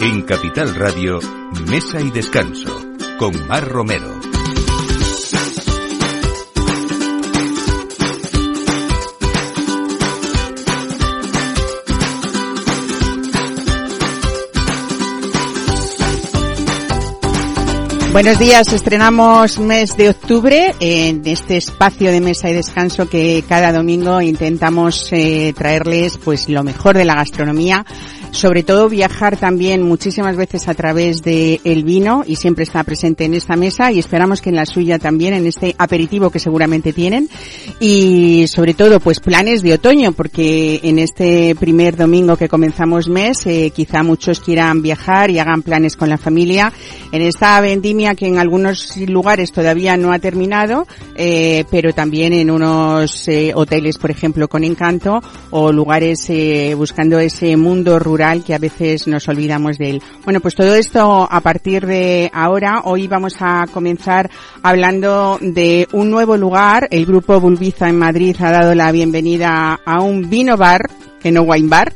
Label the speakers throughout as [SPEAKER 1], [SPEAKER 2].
[SPEAKER 1] En Capital Radio, Mesa y Descanso, con Mar Romero.
[SPEAKER 2] Buenos días, estrenamos mes de octubre en este espacio de mesa y descanso que cada domingo intentamos eh, traerles pues lo mejor de la gastronomía sobre todo viajar también muchísimas veces a través de el vino y siempre está presente en esta mesa y esperamos que en la suya también en este aperitivo que seguramente tienen. Y sobre todo pues planes de otoño porque en este primer domingo que comenzamos mes eh, quizá muchos quieran viajar y hagan planes con la familia. En esta vendimia que en algunos lugares todavía no ha terminado eh, pero también en unos eh, hoteles por ejemplo con encanto o lugares buscando ese mundo rural que a veces nos olvidamos de él. Bueno, pues todo esto a partir de ahora, hoy vamos a comenzar hablando de un nuevo lugar. El grupo Bulbiza en Madrid ha dado la bienvenida a un vino bar que no wine bar,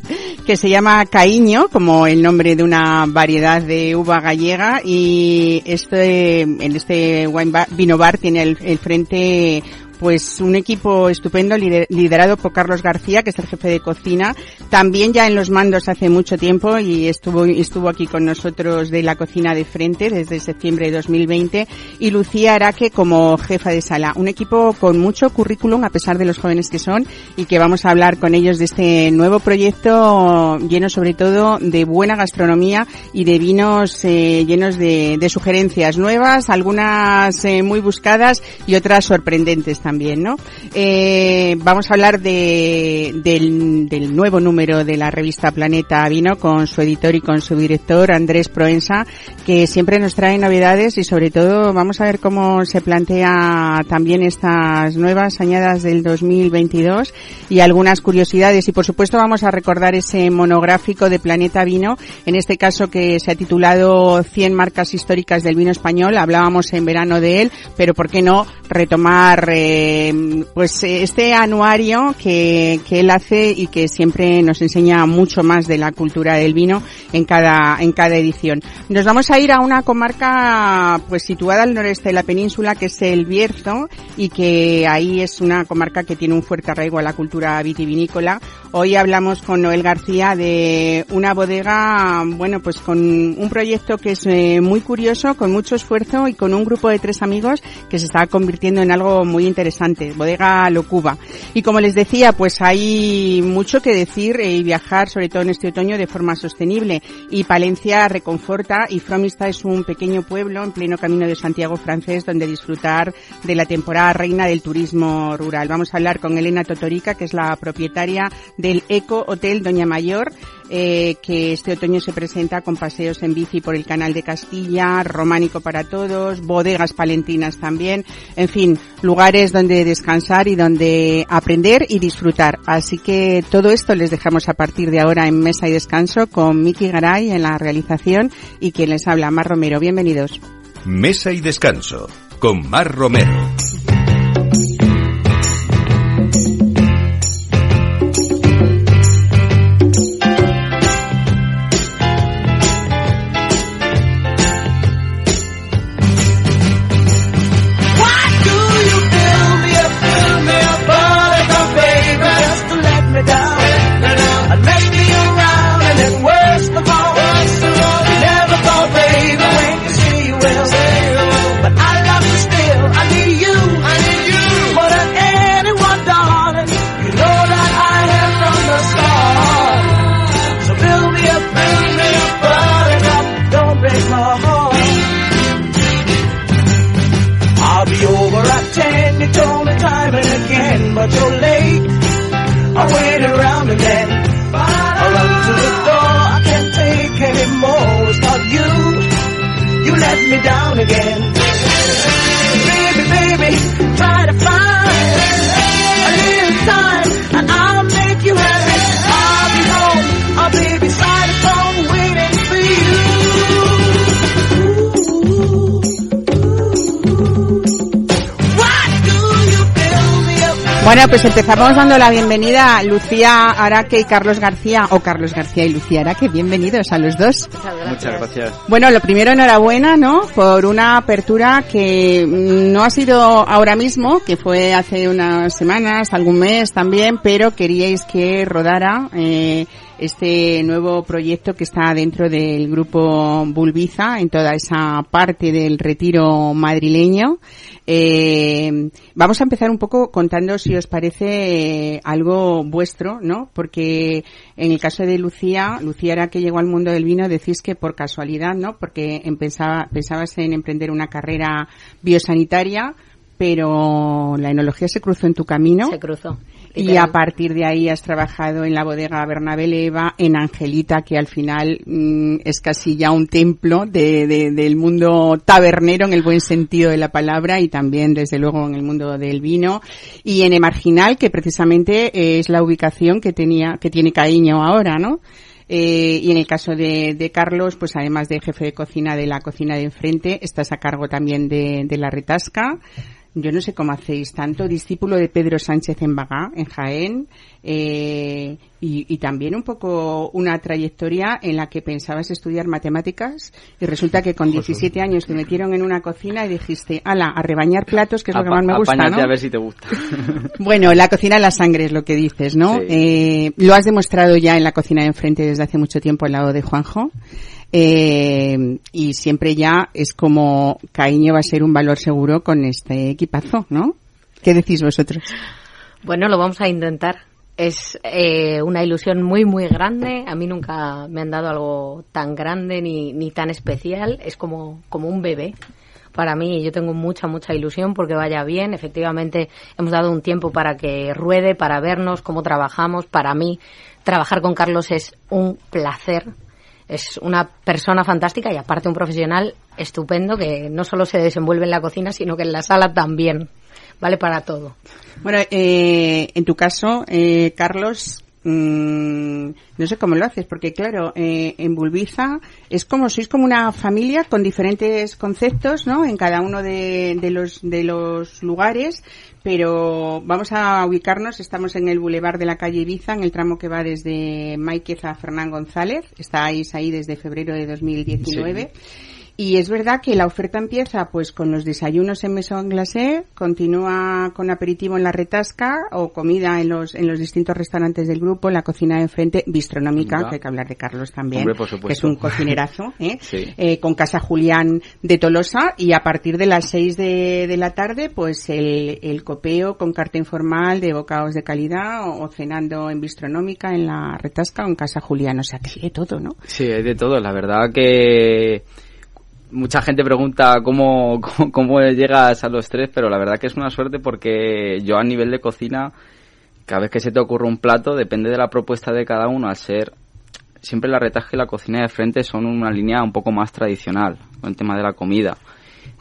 [SPEAKER 2] que se llama Caíño, como el nombre de una variedad de uva gallega, y este, en este wine bar, vino bar tiene el, el frente pues un equipo estupendo liderado por Carlos García, que es el jefe de cocina, también ya en los mandos hace mucho tiempo y estuvo, estuvo aquí con nosotros de la cocina de frente desde septiembre de 2020 y Lucía Araque como jefa de sala. Un equipo con mucho currículum a pesar de los jóvenes que son y que vamos a hablar con ellos de este nuevo proyecto lleno sobre todo de buena gastronomía y de vinos eh, llenos de, sugerencias nuevas, algunas eh, muy buscadas y otras sorprendentes también también, ¿no? Eh, vamos a hablar de, del, nuevo número de la revista Planeta Vino con su editor y con su director Andrés Proensa, que siempre nos trae novedades y sobre todo vamos a ver cómo se plantea también estas nuevas añadas del 2022 y algunas curiosidades y por supuesto vamos a recordar ese monográfico de Planeta Vino, en este caso que se ha titulado 100 marcas históricas del vino español, hablábamos en verano de él, pero por qué no retomar eh, eh, pues este anuario que, que él hace y que siempre nos enseña mucho más de la cultura del vino en cada, en cada edición. Nos vamos a ir a una comarca pues situada al noreste de la península que es el Bierzo y que ahí es una comarca que tiene un fuerte arraigo a la cultura vitivinícola. Hoy hablamos con Noel García de una bodega, bueno pues con un proyecto que es eh, muy curioso, con mucho esfuerzo y con un grupo de tres amigos que se está convirtiendo en algo muy interesante interesante, Bodega Locuba. Y como les decía, pues hay mucho que decir y viajar, sobre todo en este otoño, de forma sostenible. Y Palencia reconforta y Fromista es un pequeño pueblo en pleno camino de Santiago francés donde disfrutar de la temporada reina del turismo rural. Vamos a hablar con Elena Totorica, que es la propietaria del Eco Hotel Doña Mayor, eh, que este otoño se presenta con paseos en bici por el Canal de Castilla, románico para todos, bodegas palentinas también, en fin, lugares donde descansar y donde aprender y disfrutar. Así que todo esto les dejamos a partir de ahora en Mesa y Descanso con Miki Garay en la realización y quien les habla, Mar Romero. Bienvenidos.
[SPEAKER 1] Mesa y Descanso con Mar Romero.
[SPEAKER 2] Empezamos dando la bienvenida a Lucía Araque y Carlos García, o Carlos García y Lucía Araque. Bienvenidos a los dos.
[SPEAKER 3] Muchas gracias.
[SPEAKER 2] Bueno, lo primero, enhorabuena, ¿no? Por una apertura que no ha sido ahora mismo, que fue hace unas semanas, algún mes también, pero queríais que rodara eh, este nuevo proyecto que está dentro del grupo Bulbiza, en toda esa parte del retiro madrileño. Eh, vamos a empezar un poco contando si os parece eh, algo vuestro, ¿no? Porque en el caso de Lucía, Lucía era que llegó al mundo del vino, decís que por casualidad, ¿no? Porque empezaba, pensabas en emprender una carrera biosanitaria, pero la enología se cruzó en tu camino.
[SPEAKER 4] Se cruzó.
[SPEAKER 2] Y a partir de ahí has trabajado en la bodega Bernabé Leva, en Angelita, que al final mm, es casi ya un templo de, del mundo tabernero en el buen sentido de la palabra y también desde luego en el mundo del vino. Y en Emarginal, que precisamente es la ubicación que tenía, que tiene Caíño ahora, ¿no? Eh, y en el caso de, de, Carlos, pues además de jefe de cocina de la cocina de enfrente, estás a cargo también de, de la retasca yo no sé cómo hacéis tanto, discípulo de Pedro Sánchez en Bagá, en Jaén, eh, y, también un poco una trayectoria en la que pensabas estudiar matemáticas y resulta que con 17 años te metieron en una cocina y dijiste, ala, a rebañar platos, que es lo que más me gusta, ¿no?
[SPEAKER 3] a ver si te gusta.
[SPEAKER 2] bueno, la cocina en la sangre es lo que dices, ¿no? Eh, lo has demostrado ya en la cocina de enfrente desde hace mucho tiempo al lado de Juanjo. Eh, y siempre ya es como cariño va a ser un valor seguro con este equipazo, ¿no? ¿Qué decís vosotros?
[SPEAKER 4] Bueno, lo vamos a intentar. Es eh, una ilusión muy, muy grande. A mí nunca me han dado algo tan grande ni, ni tan especial. Es como, como un bebé para mí. Yo tengo mucha, mucha ilusión porque vaya bien. Efectivamente, hemos dado un tiempo para que ruede, para vernos, cómo trabajamos. Para mí, trabajar con Carlos es un placer es una persona fantástica y aparte un profesional estupendo que no solo se desenvuelve en la cocina, sino que en la sala también. Vale para todo.
[SPEAKER 2] Bueno, eh, en tu caso, eh, Carlos, mmm, no sé cómo lo haces, porque claro, eh, en Bulbiza es como, sois como una familia con diferentes conceptos, ¿no? En cada uno de, de los, de los lugares, pero vamos a ubicarnos, estamos en el bulevar de la calle Ibiza, en el tramo que va desde Máiquez a Fernán González, estáis ahí desde febrero de 2019. Y es verdad que la oferta empieza pues con los desayunos en Maison Glacé, continúa con aperitivo en la retasca o comida en los en los distintos restaurantes del grupo, en la cocina de enfrente, bistronómica, que hay que hablar de Carlos también, que es un cocinerazo, ¿eh? ¿eh? con Casa Julián de Tolosa y a partir de las 6 de, de la tarde pues el, el, copeo con carta informal de bocados de calidad o, cenando en bistronómica en la retasca o en Casa Julián, o sea que hay de todo, ¿no?
[SPEAKER 3] Sí, hay de todo, la verdad que mucha gente pregunta cómo, cómo, llegas a los tres, pero la verdad que es una suerte porque yo a nivel de cocina, cada vez que se te ocurre un plato, depende de la propuesta de cada uno, al ser siempre la retaje y la cocina de frente son una línea un poco más tradicional, con el tema de la comida.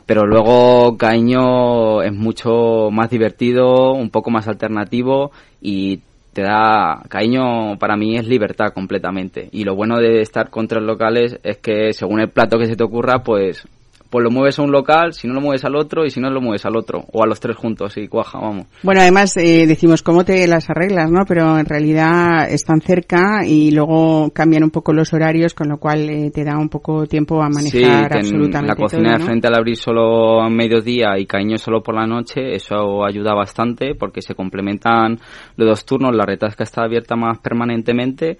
[SPEAKER 3] Pero luego Caño es mucho más divertido, un poco más alternativo y te da cariño para mí es libertad completamente. Y lo bueno de estar con tres locales es que según el plato que se te ocurra pues pues lo mueves a un local, si no lo mueves al otro y si no lo mueves al otro, o a los tres juntos y cuaja, vamos.
[SPEAKER 2] Bueno, además eh, decimos cómo te las arreglas, ¿no? Pero en realidad están cerca y luego cambian un poco los horarios, con lo cual eh, te da un poco tiempo a manejar sí, absolutamente
[SPEAKER 3] la cocina de frente al abrir solo a mediodía y caño solo por la noche, eso ayuda bastante porque se complementan los dos turnos, la retasca está abierta más permanentemente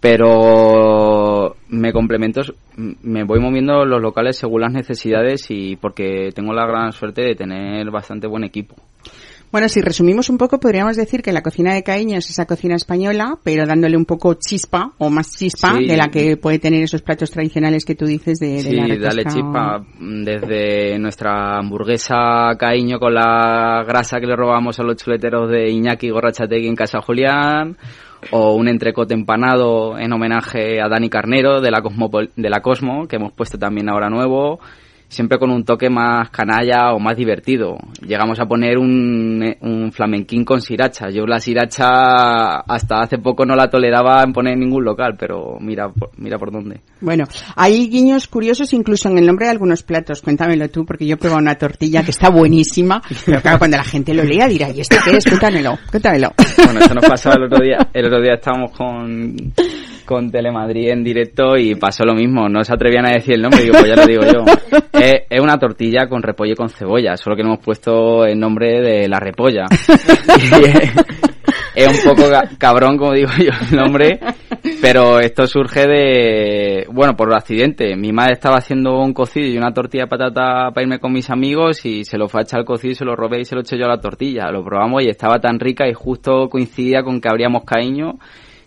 [SPEAKER 3] pero me complemento, me voy moviendo los locales según las necesidades y porque tengo la gran suerte de tener bastante buen equipo.
[SPEAKER 2] Bueno, si resumimos un poco, podríamos decir que la cocina de Caíño es esa cocina española, pero dándole un poco chispa o más chispa de la que puede tener esos platos tradicionales que tú dices de,
[SPEAKER 3] sí,
[SPEAKER 2] la
[SPEAKER 3] dale chispa desde nuestra hamburguesa Caíño con la grasa que le robamos a los chuleteros de Iñaki Gorrachategui en Casa Julián o un entrecote empanado en homenaje a Dani Carnero de la, Cosmo, de la Cosmo, que hemos puesto también ahora nuevo, siempre con un toque más canalla o más divertido. Llegamos a poner un, un flamenquín con siracha. Yo la siracha hasta hace poco no la toleraba en poner en ningún local, pero mira, mira por dónde.
[SPEAKER 2] Bueno, hay guiños curiosos incluso en el nombre de algunos platos. Cuéntamelo tú, porque yo pruebo una tortilla que está buenísima, pero claro, cuando la gente lo lea dirá, ¿y esto qué es? Cuéntamelo, cuéntamelo.
[SPEAKER 3] Bueno, eso nos pasó el otro día. El otro día estábamos con con Telemadrid en directo y pasó lo mismo. No se atrevían a decir el nombre, digo, pues ya lo digo yo. Es, una tortilla con repollo y con cebolla, solo que no hemos puesto el nombre de la repolla. es, un poco cabrón, como digo yo, el nombre, pero esto surge de, bueno, por accidente. Mi madre estaba haciendo un cocido y una tortilla de patata para irme con mis amigos y se lo fue a echar al cocido y se lo robé y se lo eché yo a la tortilla. Lo probamos y estaba tan rica y justo coincidía con que abríamos caíño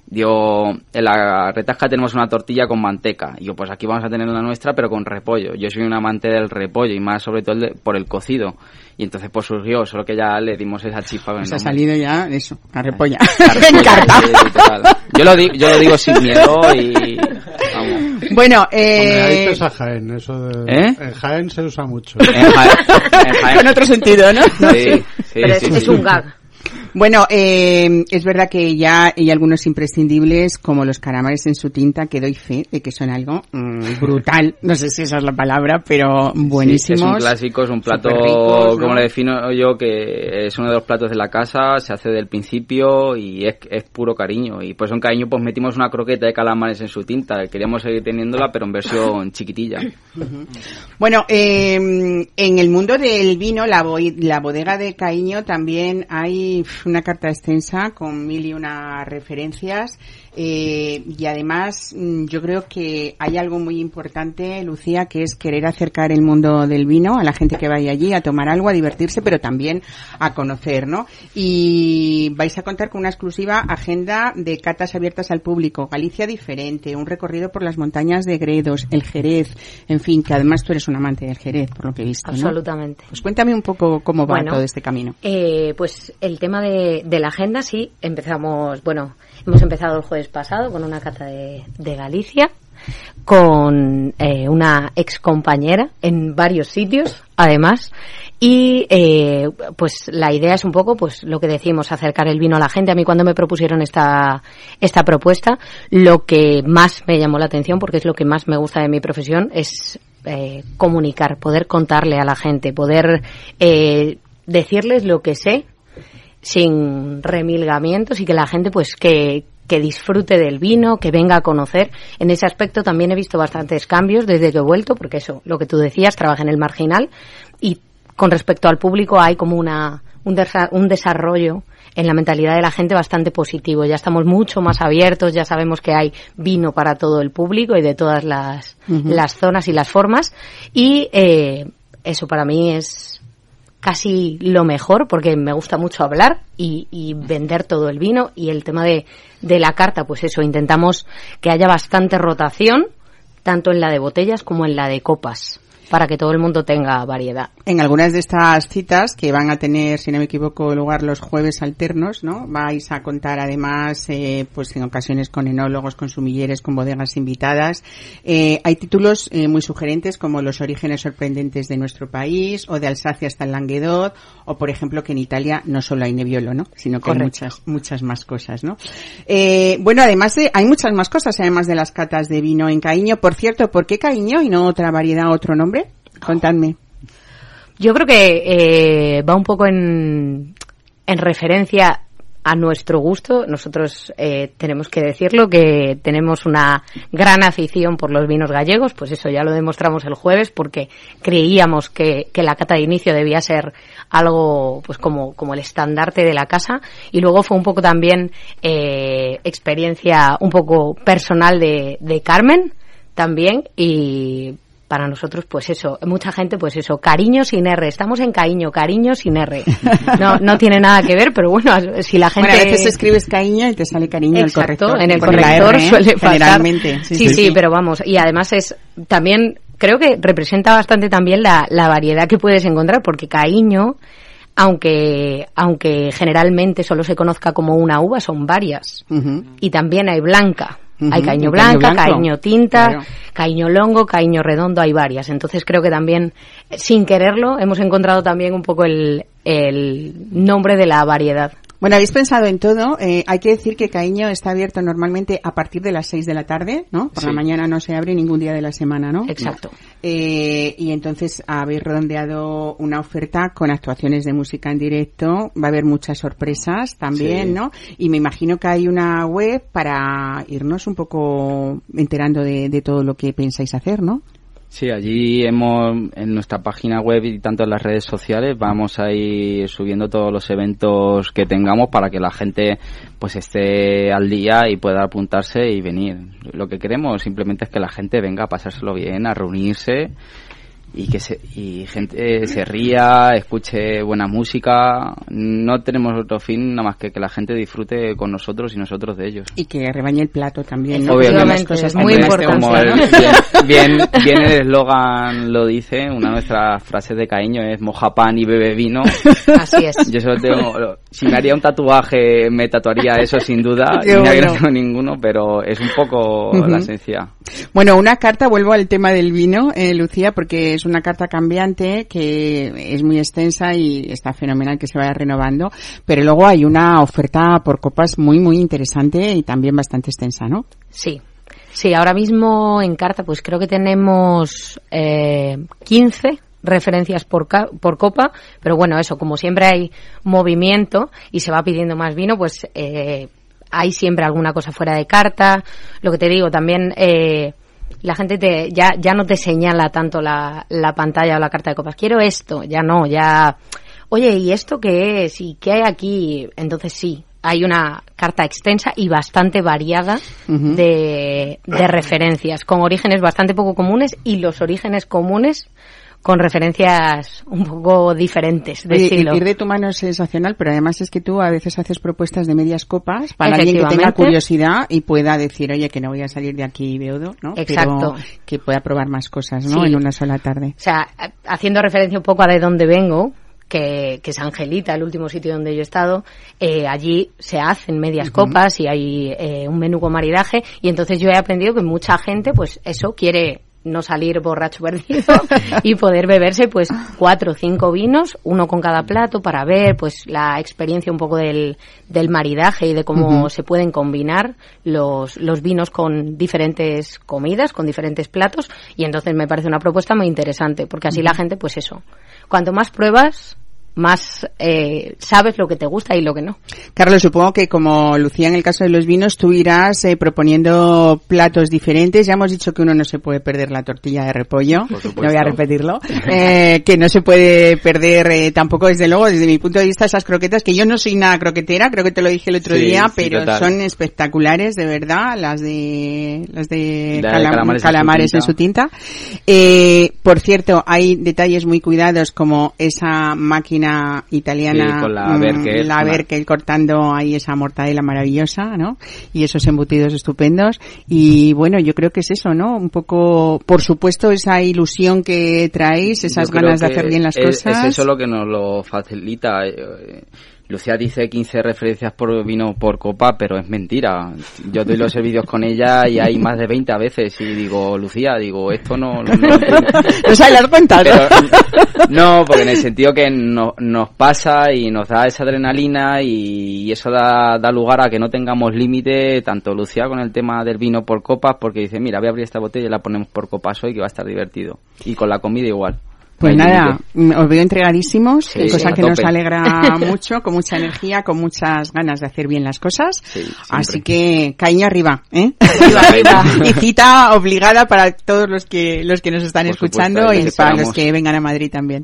[SPEAKER 3] Digo, en la retasca tenemos una tortilla con manteca. Y yo, pues aquí vamos a tener la nuestra, pero con repollo. Yo soy un amante del repollo y más sobre todo por el cocido. Y entonces pues surgió, solo que ya le dimos esa chispa.
[SPEAKER 2] Pues ha salido ya eso, la repolla.
[SPEAKER 3] yo, lo digo, yo lo digo sin miedo y...
[SPEAKER 2] Bueno, eh...
[SPEAKER 5] Hombre, a Jaén, eso de... ¿Eh? En Jaén se usa mucho.
[SPEAKER 2] En Jaén, en otro sentido, ¿no?
[SPEAKER 4] Sí, sí, Pero sí, es, un gag.
[SPEAKER 2] Bueno, eh, es verdad que ya hay algunos imprescindibles como los caramares en su tinta, que doy fe de que son algo mm, brutal. No sé si esa es la palabra, pero buenísimos.
[SPEAKER 3] es un clásico, es un plato, como le defino yo, que es uno de los platos de la casa, se hace del principio y es, es puro cariño. Y pues un cariño pues metimos una croqueta de calamares en su tinta. Queríamos seguir teniéndola, pero en versión chiquitilla.
[SPEAKER 2] Bueno, eh, en el mundo del vino, la, la bodega de Caíño también hay una carta extensa con mil y una referencias eh, y además mm, yo creo que hay algo muy importante, Lucía, que es querer acercar el mundo del vino a la gente que vaya allí a tomar algo, a divertirse, pero también a conocer, ¿no? Y vais a contar con una exclusiva agenda de catas abiertas al público, Galicia diferente, un recorrido por las montañas de Gredos, el Jerez, en fin, que además tú eres un amante del Jerez, por lo que he visto.
[SPEAKER 4] Absolutamente.
[SPEAKER 2] Pues cuéntame un poco cómo va todo este camino.
[SPEAKER 4] Eh, pues el tema de, de la agenda, sí, empezamos, bueno, Hemos empezado el jueves pasado con una cata de, Galicia, con eh, una ex compañera en varios sitios, además, y eh, pues la idea es un poco pues lo que decimos acercar el vino a la gente. A mí cuando me propusieron esta esta propuesta lo que más me llamó la atención porque es lo que más me gusta de mi profesión es eh, comunicar poder contarle a la gente poder decirles lo que sé sin remilgamientos y que la gente pues que, que disfrute del vino, que venga a conocer. En ese aspecto también he visto bastantes cambios desde que he vuelto, porque eso, lo que tú decías, trabaja en el marginal y con respecto al público hay como una, un, un desarrollo en la mentalidad de la gente bastante positivo. Ya estamos mucho más abiertos, ya sabemos que hay vino para todo el público y de todas las, las zonas y las formas. Y eh, eso para mí es, casi lo mejor porque me gusta mucho hablar y, vender todo el vino. Y el tema de, de la carta, pues eso, intentamos que haya bastante rotación tanto en la de botellas como en la de copas para que todo el mundo tenga variedad.
[SPEAKER 2] En algunas de estas citas que van a tener, si no me equivoco, lugar los jueves alternos, ¿no? Vais a contar además, eh, pues en ocasiones con enólogos, con sumilleres, con bodegas invitadas. Eh, hay títulos eh, muy sugerentes como Los orígenes sorprendentes de nuestro país o de Alsacia hasta el Languedoc o por ejemplo que en Italia no solo hay Nebbiolo, ¿no? Sino que hay muchas, muchas más cosas, ¿no? bueno, además de, hay muchas más cosas además de las catas de vino en Caíño. Por cierto, ¿por qué Caíño y no otra variedad, otro nombre? Contadme.
[SPEAKER 4] Yo creo que eh, va un poco en, en referencia a nuestro gusto. Nosotros eh, tenemos que decirlo que tenemos una gran afición por los vinos gallegos, pues eso ya lo demostramos el jueves porque creíamos que, que la cata de inicio debía ser algo pues como, como el estandarte de la casa y luego fue un poco también eh, experiencia un poco personal de, de Carmen también y para nosotros, pues eso, mucha gente, pues eso, cariño sin R, estamos en cariño, cariño sin R. No, no tiene nada que ver, pero bueno, si la gente...
[SPEAKER 2] Bueno, a veces escribes cariño y te sale cariño en el corrector.
[SPEAKER 4] en el corrector suele Generalmente. Sí sí, pero vamos, y además es también, creo que representa bastante también la, la variedad que puedes encontrar, porque cariño aunque, aunque generalmente solo se conozca como una uva, son varias. Y también hay blanca. Hay caño blanca, caño, tinta, caño longo, caño redondo, hay varias. Entonces creo que también, sin quererlo, hemos encontrado también un poco el, el nombre de la variedad.
[SPEAKER 2] Bueno, habéis pensado en todo. Eh, hay que decir que Caíño está abierto normalmente a partir de las 6 de la tarde, ¿no? Por la mañana no se abre ningún día de la semana, ¿no?
[SPEAKER 4] Exacto.
[SPEAKER 2] Eh, y entonces habéis redondeado una oferta con actuaciones de música en directo. Va a haber muchas sorpresas también, ¿no? Y me imagino que hay una web para irnos un poco enterando de, de todo lo que pensáis hacer, ¿no?
[SPEAKER 3] Sí, allí hemos, en nuestra página web y tanto en las redes sociales, vamos a ir subiendo todos los eventos que tengamos para que la gente pues esté al día y pueda apuntarse y venir. Lo que queremos simplemente es que la gente venga a pasárselo bien, a reunirse y que se, y gente se ría, escuche buena música. No tenemos otro fin nada más que que la gente disfrute con nosotros y nosotros de ellos.
[SPEAKER 2] Y que rebañe el plato también. ¿no?
[SPEAKER 3] Obviamente, es muy importante. bien, bien, el eslogan lo dice, una de nuestras frases de cariño es moja pan y bebe vino.
[SPEAKER 4] Así es.
[SPEAKER 3] Yo solo tengo, si me haría un tatuaje me tatuaría eso sin duda, no tengo ninguno, pero es un poco la esencia.
[SPEAKER 2] Bueno, una carta, vuelvo al tema del vino, eh, Lucía, porque es una carta cambiante que es muy extensa y está fenomenal que se vaya renovando, pero luego hay una oferta por copas muy, muy interesante y también bastante extensa, ¿no?
[SPEAKER 4] Sí. Sí, ahora mismo en carta pues creo que tenemos eh, 15 referencias por, por copa, pero bueno, eso, como siempre hay movimiento y se va pidiendo más vino, pues eh, hay siempre alguna cosa fuera de carta. Lo que te digo, también eh, la gente te, ya, ya no te señala tanto la, la pantalla o la carta de copas. Quiero esto, ya no, ya. Oye, ¿y esto qué es? ¿Y qué hay aquí? Entonces sí, hay una carta extensa y bastante variada de, de referencias, con orígenes bastante poco comunes y los orígenes comunes con referencias un poco diferentes de estilo.
[SPEAKER 2] Ir de tu mano es sensacional, pero además es que tú a veces haces propuestas de medias copas para alguien que tenga curiosidad y pueda decir, oye, que no voy a salir de aquí beodo, ¿no?
[SPEAKER 4] Exacto.
[SPEAKER 2] que pueda probar más cosas, ¿no? En una sola tarde.
[SPEAKER 4] O sea, haciendo referencia un poco a de dónde vengo, que, que, es Angelita, el último sitio donde yo he estado, eh, allí se hacen medias copas y hay eh, un menú con maridaje y entonces yo he aprendido que mucha gente, pues eso, quiere no salir borracho perdido y poder beberse pues cuatro o cinco vinos, uno con cada plato para ver pues la experiencia un poco del, del maridaje y de cómo se pueden combinar los, los vinos con diferentes comidas, con diferentes platos. Y entonces me parece una propuesta muy interesante porque así la gente pues eso, cuanto más pruebas más eh, sabes lo que te gusta y lo que no.
[SPEAKER 2] Carlos, supongo que como Lucía en el caso de los vinos, tú irás eh, proponiendo platos diferentes. Ya hemos dicho que uno no se puede perder la tortilla de repollo, no voy a repetirlo, eh, que no se puede perder eh, tampoco desde luego, desde mi punto de vista, esas croquetas, que yo no soy nada croquetera, creo que te lo dije el otro día, pero son espectaculares, de verdad, las de las de, calamares, en su tinta. por cierto, hay detalles muy cuidados como esa máquina italiana,
[SPEAKER 3] con la Berkel,
[SPEAKER 2] mm, la cortando ahí esa mortadela maravillosa, ¿no? Y esos embutidos estupendos. Y bueno, yo creo que es eso, ¿no? Un poco, por supuesto, esa ilusión que traéis, esas ganas de hacer bien las cosas.
[SPEAKER 3] Es eso lo que nos lo facilita. Lucía dice 15 referencias por vino por copa, pero es mentira. Yo doy los servicios con ella y hay más de 20 a veces y digo, Lucía, digo, esto no... No, no, no, porque en el sentido que nos pasa y nos da esa adrenalina y, eso da, da lugar a que no tengamos límite, tanto Lucía con el tema del vino por copas, porque dice, mira, voy a abrir esta botella y la ponemos por copas hoy que va a estar divertido. Y con la comida igual.
[SPEAKER 2] Pues nada, os veo entregadísimos, cosa que nos alegra mucho, con mucha energía, con muchas ganas de hacer bien las cosas. Así que caña arriba, ¿eh? Arriba, y cita obligada para todos los que los que nos están escuchando y para los que vengan a Madrid también.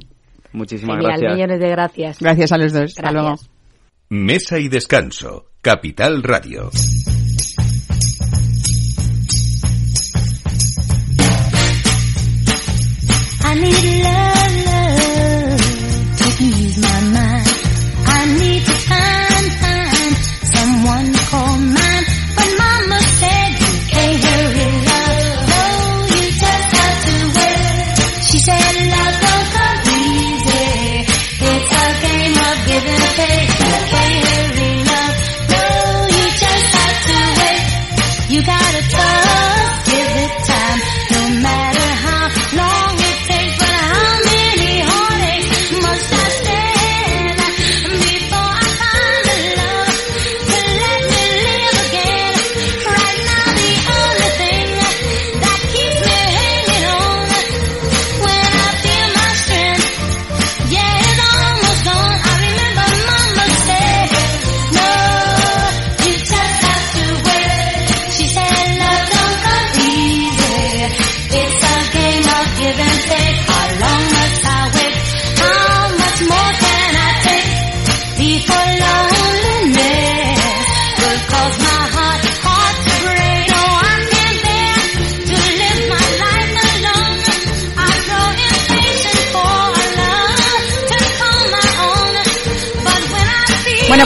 [SPEAKER 3] Muchísimas gracias.
[SPEAKER 4] millones de gracias.
[SPEAKER 2] Gracias a los dos. Hasta luego.
[SPEAKER 1] Mesa y descanso. Capital Radio. I need to find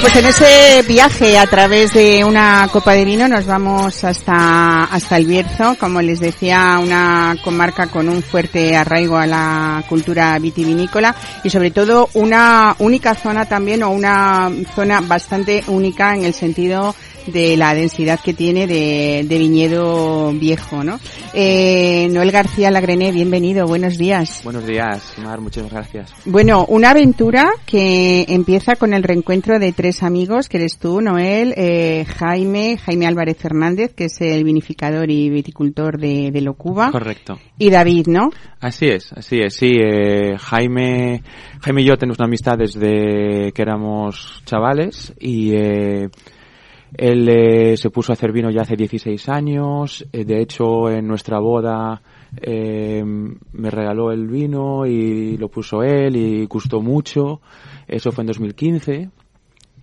[SPEAKER 2] pues en ese viaje a través de una copa de vino nos vamos hasta, hasta el Bierzo, como les decía, una comarca con un fuerte arraigo a la cultura vitivinícola y sobre todo una única zona también o una zona bastante única en el sentido de la densidad que tiene de, viñedo viejo, ¿no? Eh, Noel García Lagrené, bienvenido, buenos días.
[SPEAKER 6] Buenos días, Mar, muchas gracias.
[SPEAKER 2] Bueno, una aventura que empieza con el reencuentro de tres amigos, que eres tú, Noel, eh, Jaime, Jaime Álvarez Fernández, que es el vinificador y viticultor de, de Locuba.
[SPEAKER 6] Correcto.
[SPEAKER 2] Y David, ¿no?
[SPEAKER 6] Así es, así es, sí. Eh, Jaime, Jaime y yo tenemos una amistad desde que éramos chavales y eh, él eh, se puso a hacer vino ya hace 16 años. Eh, de hecho, en nuestra boda eh, me regaló el vino y lo puso él y gustó mucho. Eso fue en 2015.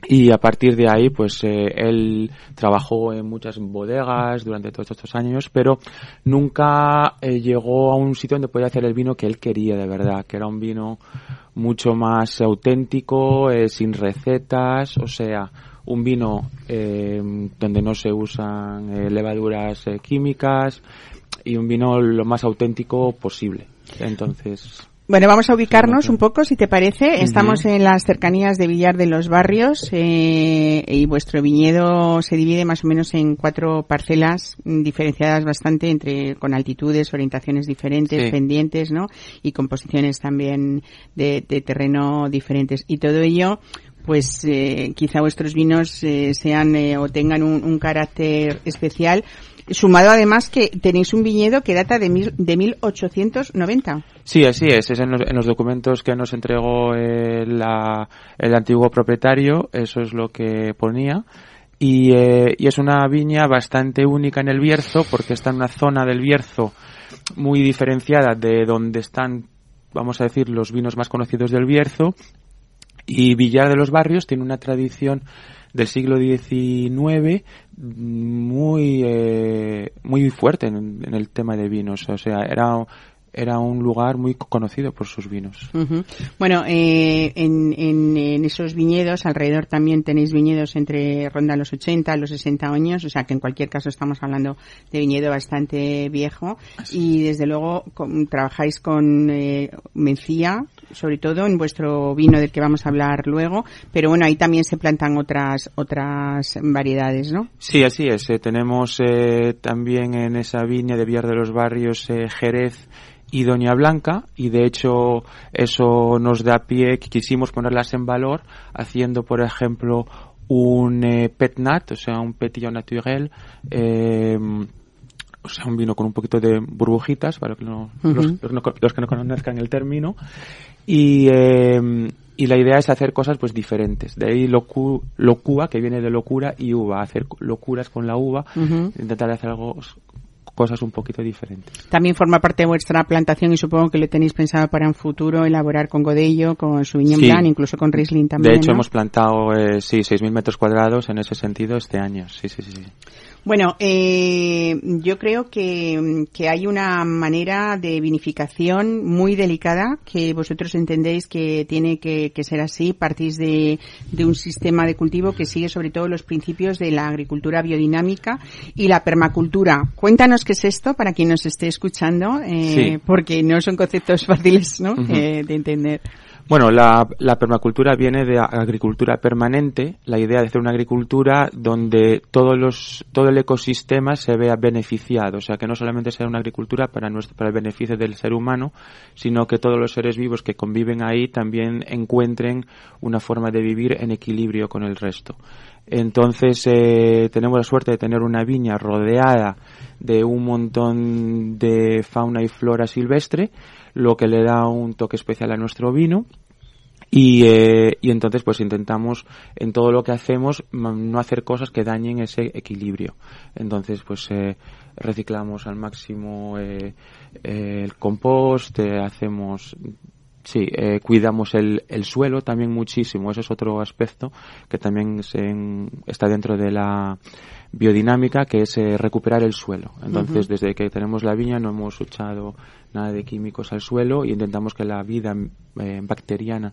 [SPEAKER 6] Y a partir de ahí, pues él trabajó en muchas bodegas durante todos estos años, pero nunca llegó a un sitio donde podía hacer el vino que él quería de verdad, que era un vino mucho más auténtico, sin recetas, o sea, un vino eh, donde no se usan eh, levaduras eh, químicas y un vino lo más auténtico posible. Entonces.
[SPEAKER 2] Bueno, vamos a ubicarnos un poco, si te parece. Estamos en las cercanías de Villar de los Barrios y vuestro viñedo se divide más o menos en cuatro parcelas diferenciadas bastante entre con altitudes, orientaciones diferentes, pendientes, ¿no? Y composiciones también de, de terreno diferentes. Y todo ello pues eh, quizá vuestros vinos eh, sean eh, o tengan un, carácter especial. Sumado además que tenéis un viñedo que data de, mil, de 1890.
[SPEAKER 6] Sí, así es. Es en los, documentos que nos entregó el, el antiguo propietario, eso es lo que ponía. Y, y, es una viña bastante única en el Bierzo porque está en una zona del Bierzo muy diferenciada de donde están, vamos a decir, los vinos más conocidos del Bierzo y Villar de los Barrios tiene una tradición del siglo XIX muy eh, muy fuerte en, en, el tema de vinos. O sea, era era un lugar muy conocido por sus vinos.
[SPEAKER 2] Bueno, eh, en, en, esos viñedos, alrededor también tenéis viñedos entre ronda los 80, los 60 años, o sea que en cualquier caso estamos hablando de viñedo bastante viejo y desde luego trabajáis con eh, mencía, sobre todo en vuestro vino del que vamos a hablar luego, pero bueno, ahí también se plantan otras otras variedades, ¿no?
[SPEAKER 6] Sí, así es. Eh, tenemos eh, también en esa viña de Villar de los Barrios Jerez y Doña Blanca y de hecho eso nos da pie que quisimos ponerlas en valor haciendo por ejemplo un eh, pet nat, o sea un petillo naturel eh, o sea, un vino con un poquito de burbujitas, para que no, los, que no conozcan el término. Y, eh, y la idea es hacer cosas pues diferentes. De ahí locu, locua, que viene de locura, y uva, hacer locuras con la uva, intentar hacer algo cosas un poquito diferentes.
[SPEAKER 2] También forma parte de vuestra plantación y supongo que lo tenéis pensado para un futuro elaborar con Godello, con su Blanc, incluso con Riesling también.
[SPEAKER 6] De hecho, hemos plantado, eh, sí, 6.000 metros cuadrados en ese sentido este año. Sí, sí, sí.
[SPEAKER 2] Bueno, eh, yo creo que, hay una manera de vinificación muy delicada que vosotros entendéis que tiene que, ser así. Partís de, un sistema de cultivo que sigue sobre todo los principios de la agricultura biodinámica y la permacultura. Cuéntanos qué es esto para quien nos esté escuchando, eh, porque no son conceptos fáciles ¿no? Eh, de entender.
[SPEAKER 6] Bueno, la, permacultura viene de agricultura permanente, la idea de hacer una agricultura donde todos los, todo el ecosistema se vea beneficiado, o sea, que no solamente sea una agricultura para, nuestro, para el beneficio del ser humano, sino que todos los seres vivos que conviven ahí también encuentren una forma de vivir en equilibrio con el resto. Entonces, eh, tenemos la suerte de tener una viña rodeada de un montón de fauna y flora silvestre, lo que le da un toque especial a nuestro vino. Y, eh, y entonces pues intentamos en todo lo que hacemos no hacer cosas que dañen ese equilibrio. Entonces pues eh, reciclamos al máximo eh, el compost, hacemos Sí, cuidamos el, el, suelo también muchísimo. Ese es otro aspecto que también se está dentro de la biodinámica, que es recuperar el suelo. Entonces, desde que tenemos la viña no hemos echado nada de químicos al suelo y intentamos que la vida eh, bacteriana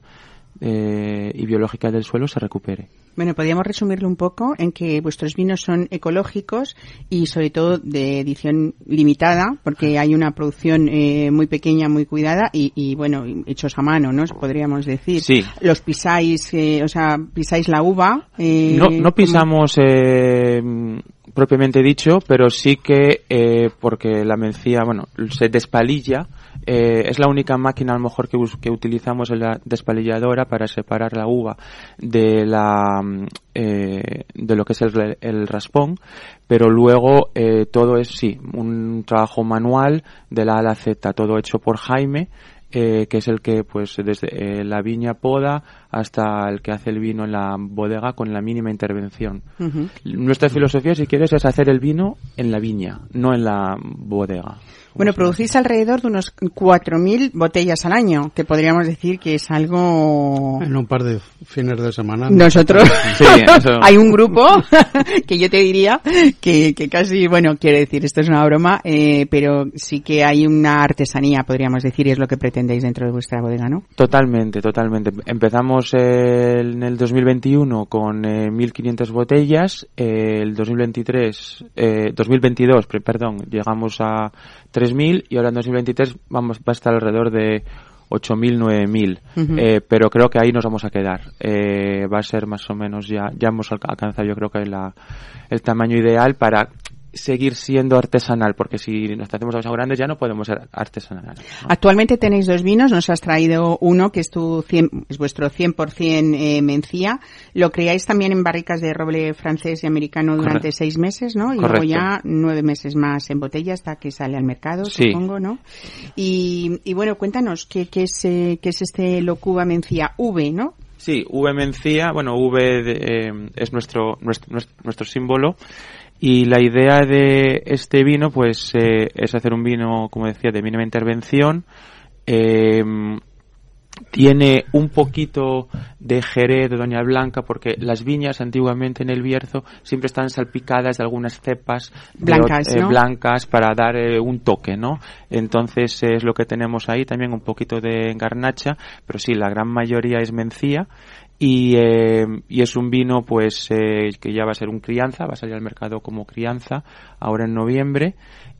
[SPEAKER 6] eh, y biológica del suelo se recupere.
[SPEAKER 2] Bueno, podríamos resumirlo un poco en que vuestros vinos son ecológicos y sobre todo de edición limitada, porque hay una producción eh, muy pequeña, muy cuidada y, bueno, hechos a mano, ¿no? Podríamos decir.
[SPEAKER 6] Sí.
[SPEAKER 2] Los pisáis, eh, o sea, pisáis la uva.
[SPEAKER 6] Eh, no, no pisamos propiamente dicho, pero sí que porque la mencía, bueno, se despalilla eh, es la única máquina a lo mejor que, utilizamos en la despalilladora para separar la uva de la mm, eh, de lo que es el, raspón, pero luego eh, todo es sí un trabajo manual de la A a la Z, todo hecho por Jaime. Eh, que es el que pues desde la viña poda hasta el que hace el vino en la bodega con la mínima intervención. Nuestra filosofía, si quieres, es hacer el vino en la viña, no en la bodega.
[SPEAKER 2] Bueno, producís alrededor de unos 4.000 botellas al año, que podríamos decir que es algo...
[SPEAKER 5] En un par de fines de semana.
[SPEAKER 2] Nosotros, hay un grupo que yo te diría que, que, casi, bueno, quiere decir, esto es una broma, eh, pero sí que hay una artesanía, podríamos decir, y es lo que pretendéis dentro de vuestra bodega, ¿no?
[SPEAKER 6] Totalmente, totalmente. Empezamos en el 2021 con 1.500 eh, botellas, el 2023, 2022, eh, perdón, llegamos a 3.000 y ahora en 2023 vamos, va a estar alrededor de 8.000, 9.000. eh, pero creo que ahí nos vamos a quedar. Eh, va a ser más o menos ya, ya hemos alcanzado yo creo que la, el tamaño ideal para seguir siendo artesanal, porque si nos hacemos demasiado grandes ya no podemos ser artesanal.
[SPEAKER 2] Actualmente tenéis dos vinos, nos has traído uno que es tu 100, es vuestro 100% eh, mencía. Lo creáis también en barricas de roble francés y americano durante seis meses, ¿no? Y luego ya nueve meses más en botella hasta que sale al mercado, supongo, ¿no? Y, y, bueno, cuéntanos, ¿qué, qué, es, eh, qué es este Locuba mencía? V, ¿no?
[SPEAKER 6] Sí, V mencía, bueno, V eh, es nuestro, nuestro, nuestro símbolo y la idea de este vino, pues, eh, es hacer un vino, como decía, de mínima intervención. Eh, tiene un poquito de jerez de Doña Blanca porque las viñas antiguamente en el Bierzo siempre están salpicadas de algunas cepas
[SPEAKER 2] blancas,
[SPEAKER 6] eh, blancas para dar eh, un toque, ¿no? Entonces es lo que tenemos ahí, también un poquito de garnacha, pero sí, la gran mayoría es mencía y, eh, y es un vino pues eh, que ya va a ser un crianza, va a salir al mercado como crianza ahora en noviembre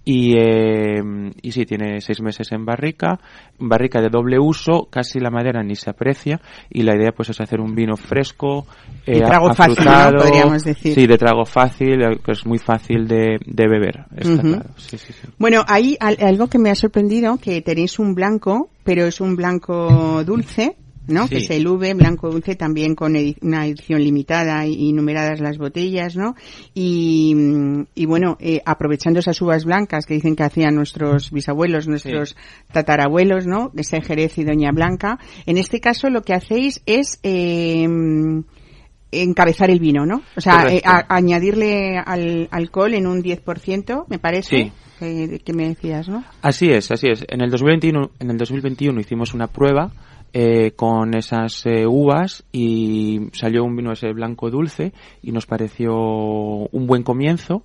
[SPEAKER 6] y, eh, y sí, tiene seis meses en barrica, barrica de doble uso, casi la madera ni se aprecia y la idea pues es hacer un vino fresco,
[SPEAKER 2] eh, de trago fácil, podríamos decir.
[SPEAKER 6] Sí, de trago fácil, eh, que es muy fácil de, de beber. Está claro. sí, sí, sí.
[SPEAKER 2] Bueno, hay algo que me ha sorprendido, que tenéis un blanco, pero es un blanco dulce, ¿no? Que es el V, blanco dulce, también con una edición limitada y, numeradas las botellas, ¿no? Y, y bueno, eh, aprovechando esas uvas blancas que dicen que hacían nuestros bisabuelos, nuestros tatarabuelos, ¿no? Ese Jerez y Doña Blanca. En este caso lo que hacéis es, eh, encabezar el vino, ¿no? O sea, eh, añadirle al alcohol en un 10%, me parece. Que, que, me decías, ¿no?
[SPEAKER 6] Así es, así es. En el 2021, en el 2021 hicimos una prueba eh, con esas eh, uvas y salió un vino ese blanco dulce y nos pareció un buen comienzo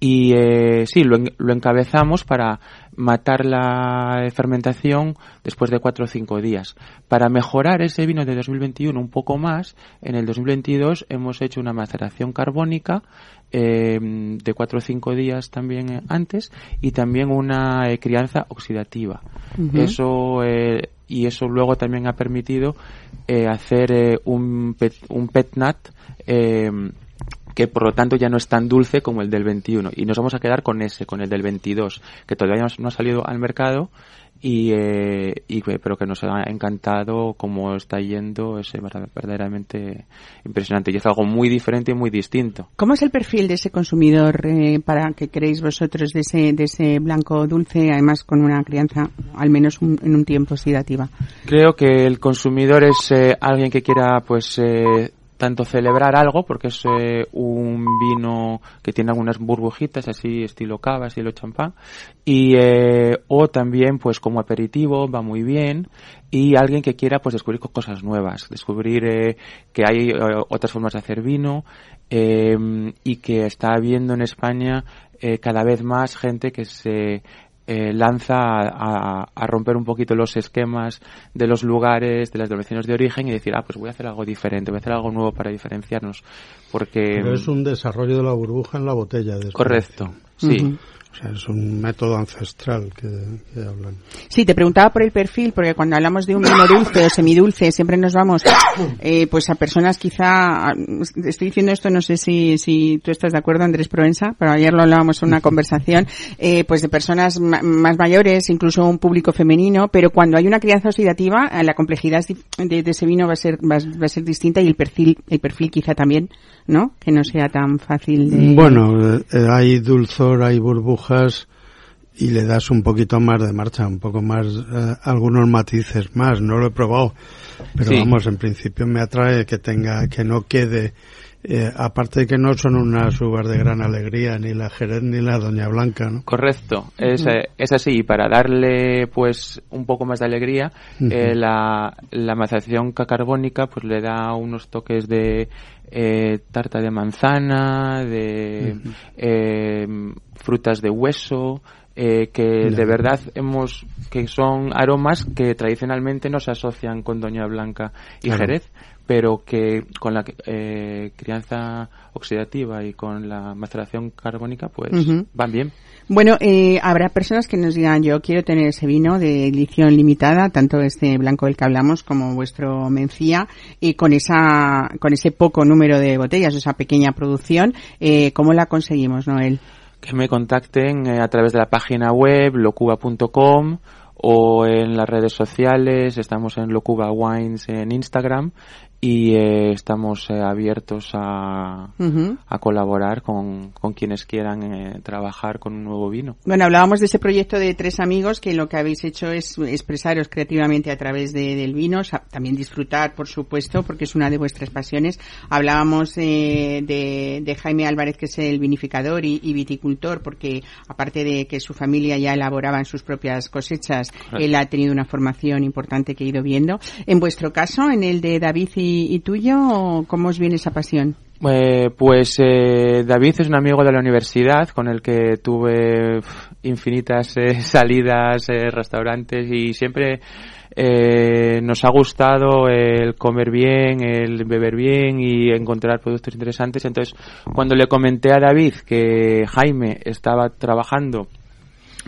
[SPEAKER 6] y eh, sí, lo, lo, encabezamos para matar la fermentación después de cuatro o cinco días. Para mejorar ese vino de 2021 un poco más, en el 2022 hemos hecho una maceración carbónica eh, de cuatro o cinco días también antes y también una eh, crianza oxidativa. Eso eh, y eso luego también ha permitido eh, hacer eh, un, pet, un petnat eh, que por lo tanto ya no es tan dulce como el del 21 y nos vamos a quedar con ese, con el del 22 que todavía no ha salido al mercado y, eh, y pero que nos ha encantado cómo está yendo es verdaderamente impresionante y es algo muy diferente y muy distinto.
[SPEAKER 2] ¿Cómo es el perfil de ese consumidor eh, para que creéis vosotros de ese, de ese blanco dulce, además con una crianza al menos en un tiempo sedativa?
[SPEAKER 6] Creo que el consumidor es eh, alguien que quiera pues eh, tanto celebrar algo, porque es eh, un vino que tiene algunas burbujitas, así estilo cava, estilo champán, y, eh, o también pues como aperitivo, va muy bien, y alguien que quiera pues descubrir cosas nuevas, descubrir eh, que hay otras formas de hacer vino, y que está habiendo en España cada vez más gente que se eh, lanza a, a, romper un poquito los esquemas de los lugares, de las denominaciones de origen y decir, ah, pues voy a hacer algo diferente, voy a hacer algo nuevo para diferenciarnos. Porque.
[SPEAKER 5] Pero es un desarrollo de la burbuja en la botella.
[SPEAKER 6] Correcto, sí.
[SPEAKER 5] O sea, es un método ancestral que, que, hablan.
[SPEAKER 2] Sí, te preguntaba por el perfil, porque cuando hablamos de un vino dulce o semidulce, siempre nos vamos eh, pues a personas quizá, estoy diciendo esto, no sé si, si tú estás de acuerdo, Andrés Provenza, pero ayer lo hablábamos en una conversación, eh, pues de personas más mayores, incluso un público femenino, pero cuando hay una crianza oxidativa, eh, la complejidad de, de ese vino va a ser, va, va, a ser distinta y el perfil, el perfil quizá también, ¿no? Que no sea tan fácil de...
[SPEAKER 5] Bueno, eh, hay dulzor, hay burbuja y le das un poquito más de marcha, un poco más, eh, algunos matices más. No lo he probado, pero
[SPEAKER 6] Sí.
[SPEAKER 5] vamos, en principio me atrae que tenga, que no quede, eh, aparte de que no son unas uvas de gran alegría, ni la Jerez ni la Doña Blanca, ¿no?
[SPEAKER 6] Correcto, es, eh, es así. Y para darle pues un poco más de alegría, eh, la, la maceración carbónica pues le da unos toques de tarta de manzana, de frutas de hueso, eh, que de verdad hemos que son aromas que tradicionalmente no se asocian con Doña Blanca y
[SPEAKER 5] Claro.
[SPEAKER 6] Jerez, pero que con la eh, crianza oxidativa y con la maceración carbónica pues van bien.
[SPEAKER 2] Bueno, eh, habrá personas que nos digan, yo quiero tener ese vino de edición limitada, tanto este blanco del que hablamos como vuestro Mencía, y con esa, con ese poco número de botellas, esa pequeña producción, eh, ¿cómo la conseguimos, Noel?
[SPEAKER 6] que me contacten eh, a través de la página web locuba.com o en las redes sociales, estamos en Locuba Wines en Instagram y eh, estamos eh, abiertos a,
[SPEAKER 2] Ujú.
[SPEAKER 6] a colaborar con, con quienes quieran eh, trabajar con un nuevo vino.
[SPEAKER 2] Bueno, hablábamos de ese proyecto de tres amigos que lo que habéis hecho es expresaros creativamente a través de- del vino, sa- también disfrutar, por supuesto, porque es una de vuestras pasiones. Hablábamos eh, de, de Jaime Álvarez, que es el vinificador y, y viticultor, porque aparte de que su familia ya elaboraban sus propias cosechas, él ha tenido una formación importante que he ido viendo. En vuestro caso, en el de David y, y tuyo, ¿cómo os viene esa pasión?
[SPEAKER 6] Eh, pues eh, David es un amigo de la universidad con el que tuve infinitas eh, salidas, eh, restaurantes y siempre eh, nos ha gustado el comer bien, el beber bien y encontrar productos interesantes. Entonces, cuando le comenté a David que Jaime estaba trabajando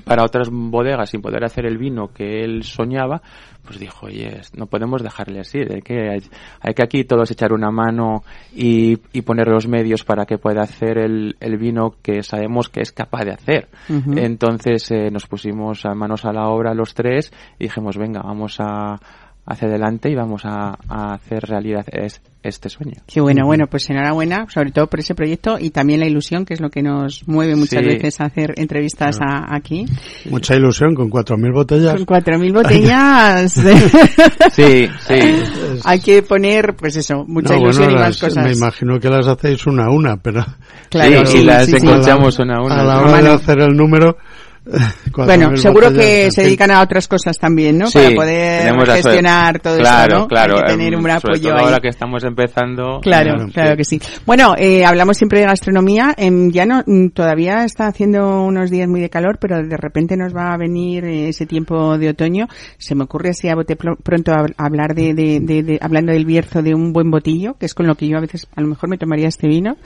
[SPEAKER 6] para otras bodegas sin poder hacer el vino que él soñaba, pues dijo, oye, no podemos dejarle así, hay que, hay que aquí todos echar una mano y, y poner los medios para que pueda hacer el, el vino que sabemos que es capaz de hacer. Entonces eh, nos pusimos a manos a la obra los tres y dijimos, venga, vamos a hacia adelante y vamos a, a hacer realidad es- este sueño.
[SPEAKER 2] Qué bueno, bueno, pues enhorabuena, sobre todo por ese proyecto y también la ilusión, que es lo que nos mueve muchas
[SPEAKER 6] Sí.
[SPEAKER 2] veces a hacer entrevistas a- aquí.
[SPEAKER 5] Mucha ilusión con 4.000 botellas.
[SPEAKER 2] Con 4.000 botellas
[SPEAKER 6] Sí, sí.
[SPEAKER 2] Hay que poner, pues eso, mucha
[SPEAKER 5] No,
[SPEAKER 2] ilusión
[SPEAKER 5] bueno,
[SPEAKER 2] y más
[SPEAKER 5] las-
[SPEAKER 2] cosas.
[SPEAKER 5] Me imagino que las hacéis una a una, pero
[SPEAKER 2] Claro,
[SPEAKER 6] Sí,
[SPEAKER 2] sí,
[SPEAKER 6] y las
[SPEAKER 2] sí, sí.
[SPEAKER 6] encontramos una a una.
[SPEAKER 5] a la hora de hacer el número...
[SPEAKER 2] Bueno,
[SPEAKER 5] 4.000
[SPEAKER 2] seguro que se dedican a otras cosas también, ¿no?
[SPEAKER 6] Sí,
[SPEAKER 2] Para poder gestionar todo
[SPEAKER 6] claro,
[SPEAKER 2] eso, ¿no?
[SPEAKER 6] Claro,
[SPEAKER 2] Hay que tener
[SPEAKER 6] em,
[SPEAKER 2] un
[SPEAKER 6] sobre
[SPEAKER 2] apoyo
[SPEAKER 6] todo
[SPEAKER 2] ahí.
[SPEAKER 6] ahora que estamos empezando.
[SPEAKER 2] Claro,
[SPEAKER 5] Claro,
[SPEAKER 2] claro que sí. Bueno, eh, hablamos siempre de gastronomía. Em, ya no, mm, todavía está haciendo unos días muy de calor, pero de repente nos va a venir eh, ese tiempo de otoño. Se me ocurre así a bote pronto hab- hablar de, de, de- de- hablando del Bierzo de un buen botillo, que es con lo que yo a veces a lo mejor me tomaría este vino.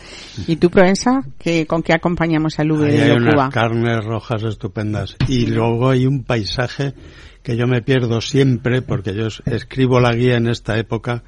[SPEAKER 2] Y tú, Provenza, que con qué acompañamos al
[SPEAKER 5] Ahí
[SPEAKER 2] de
[SPEAKER 5] hay
[SPEAKER 2] Locuba?
[SPEAKER 5] unas carnes rojas estupendas. Y luego hay un paisaje que yo me pierdo siempre porque yo es- escribo la guía en esta época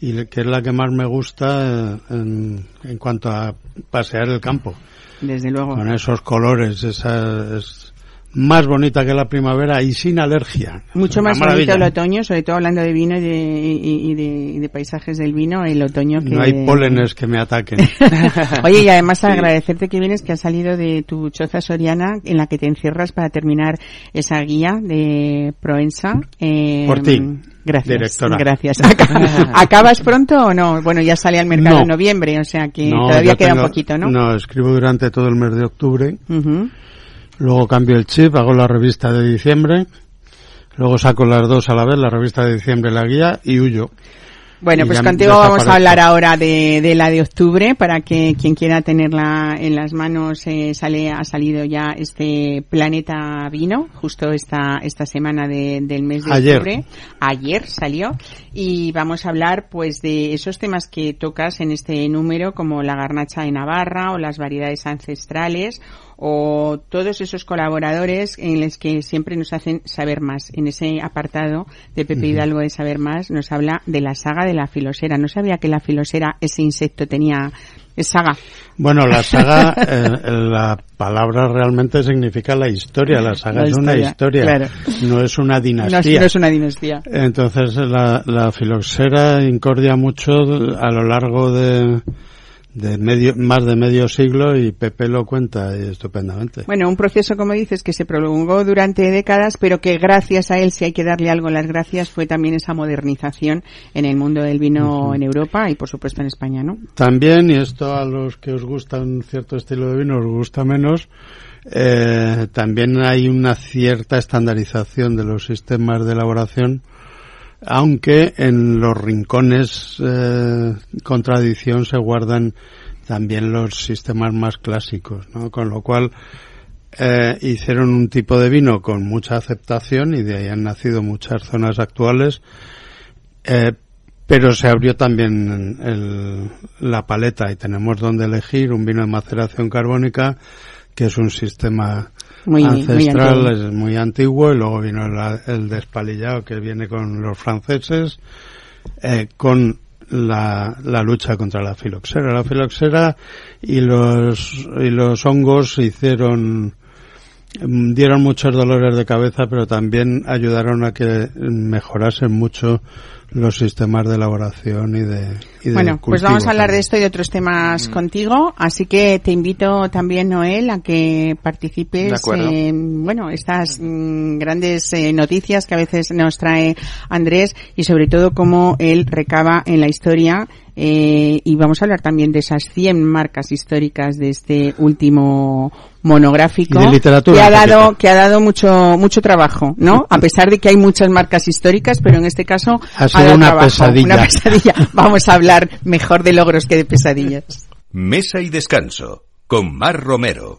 [SPEAKER 5] y que es la que más me gusta eh, en, en cuanto a pasear el campo.
[SPEAKER 2] Desde luego.
[SPEAKER 5] Con esos colores, esa es más bonita que la primavera y sin alergia.
[SPEAKER 2] Mucho
[SPEAKER 5] Una
[SPEAKER 2] más bonito el otoño, sobre todo hablando de vino y de, y, y de, y de paisajes del vino, el otoño que...
[SPEAKER 5] No hay pólenes que me ataquen.
[SPEAKER 2] Oye, y además agradecerte que vienes, que has salido de tu choza soriana en la que te encierras para terminar esa guía de Proensa. Eh,
[SPEAKER 5] Por ti,
[SPEAKER 2] Gracias.
[SPEAKER 5] directora.
[SPEAKER 2] Gracias. Acab- ¿Acabas pronto o no? Bueno, ya sale al mercado
[SPEAKER 5] No.
[SPEAKER 2] en noviembre, o sea que
[SPEAKER 5] No,
[SPEAKER 2] todavía queda un poquito, ¿no?
[SPEAKER 5] No, escribo durante todo el mes de octubre.
[SPEAKER 2] Ujú.
[SPEAKER 5] Luego cambio el chip, hago la revista de diciembre. Luego saco las dos a la vez, la revista de diciembre y la guía, y huyo.
[SPEAKER 2] Bueno,
[SPEAKER 5] Y
[SPEAKER 2] pues
[SPEAKER 5] ya
[SPEAKER 2] contigo vamos a hablar ahora de, de la de octubre para que quien quiera tenerla en las manos eh, sale ha salido ya este Planeta Vino justo esta esta semana de- del mes de
[SPEAKER 5] Ayer.
[SPEAKER 2] octubre. Ayer salió y vamos a hablar pues de esos temas que tocas en este número como la garnacha de Navarra o las variedades ancestrales o todos esos colaboradores en los que siempre nos hacen saber más. En ese apartado de Pepe Hidalgo de Saber Más nos habla de la saga de la filosera. No sabía que la filosera, ese insecto, tenía saga.
[SPEAKER 5] Bueno, la saga, eh, la palabra realmente significa la historia. La saga
[SPEAKER 2] La
[SPEAKER 5] es una
[SPEAKER 2] historia, claro.
[SPEAKER 5] no es una
[SPEAKER 2] No,
[SPEAKER 5] dinastía.
[SPEAKER 2] no es una dinastía.
[SPEAKER 5] Entonces la, la filoxera incordia mucho a lo largo de, de medio, más de medio siglo y Pepe lo cuenta estupendamente.
[SPEAKER 2] Bueno, un proceso, como dices, que se prolongó durante décadas, pero que gracias a él, si hay que darle algo las gracias, fue también esa modernización en el mundo del vino en Europa y, por supuesto, en España, ¿no?
[SPEAKER 5] También, y esto a los que os gusta un cierto estilo de vino os gusta menos, eh, también hay una cierta estandarización de los sistemas de elaboración, aunque en los rincones eh, se guardan también los sistemas más clásicos, ¿no? Con lo cual eh, hicieron un tipo de vino con mucha aceptación y de ahí han nacido muchas zonas actuales, eh, pero se abrió también el- la paleta y tenemos donde elegir un vino de maceración carbónica que es un sistema
[SPEAKER 2] Muy-
[SPEAKER 5] ancestral, es muy antiguo y luego vino la- el despalillado que viene con los franceses eh, con la, la lucha contra la filoxera. La filoxera y los, y los hongos hicieron, mm, dieron muchos dolores de cabeza, pero también ayudaron a que mejorasen mucho los sistemas de elaboración y de, y de
[SPEAKER 2] Bueno, pues vamos a hablar de esto y de otros temas contigo, así que te invito también, Noel, a que participes en, bueno, estas mm, grandes eh, noticias que a veces nos trae Andrés y sobre todo cómo él recaba en la historia eh, y vamos a hablar también de esas 100 marcas históricas de este último monográfico
[SPEAKER 5] Y de literatura,
[SPEAKER 2] que ha dado
[SPEAKER 5] poquito.
[SPEAKER 2] que ha dado mucho mucho trabajo, ¿no? A pesar de que hay muchas marcas históricas, pero en este caso
[SPEAKER 5] Ha sido
[SPEAKER 2] dado
[SPEAKER 5] una
[SPEAKER 2] trabajo,
[SPEAKER 5] pesadilla.
[SPEAKER 2] una pesadilla. Vamos a hablar mejor de logros que de pesadillas.
[SPEAKER 7] Mesa y descanso con Mar Romero.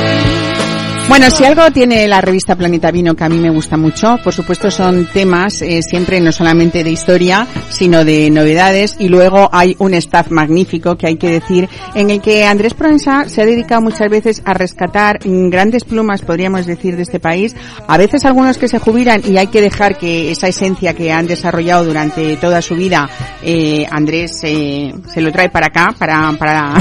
[SPEAKER 8] Thank you.
[SPEAKER 2] Bueno, si algo tiene la revista Planeta Vino que a mí me gusta mucho, por supuesto son temas eh, siempre no solamente de historia, sino de novedades y luego hay un staff magnífico que hay que decir en el que Andrés Proensa se ha dedicado muchas veces a rescatar grandes plumas, podríamos decir, de este país. A veces algunos que se jubilan y hay que dejar que esa esencia que han desarrollado durante toda su vida, eh, Andrés eh, se lo trae para acá, para, para,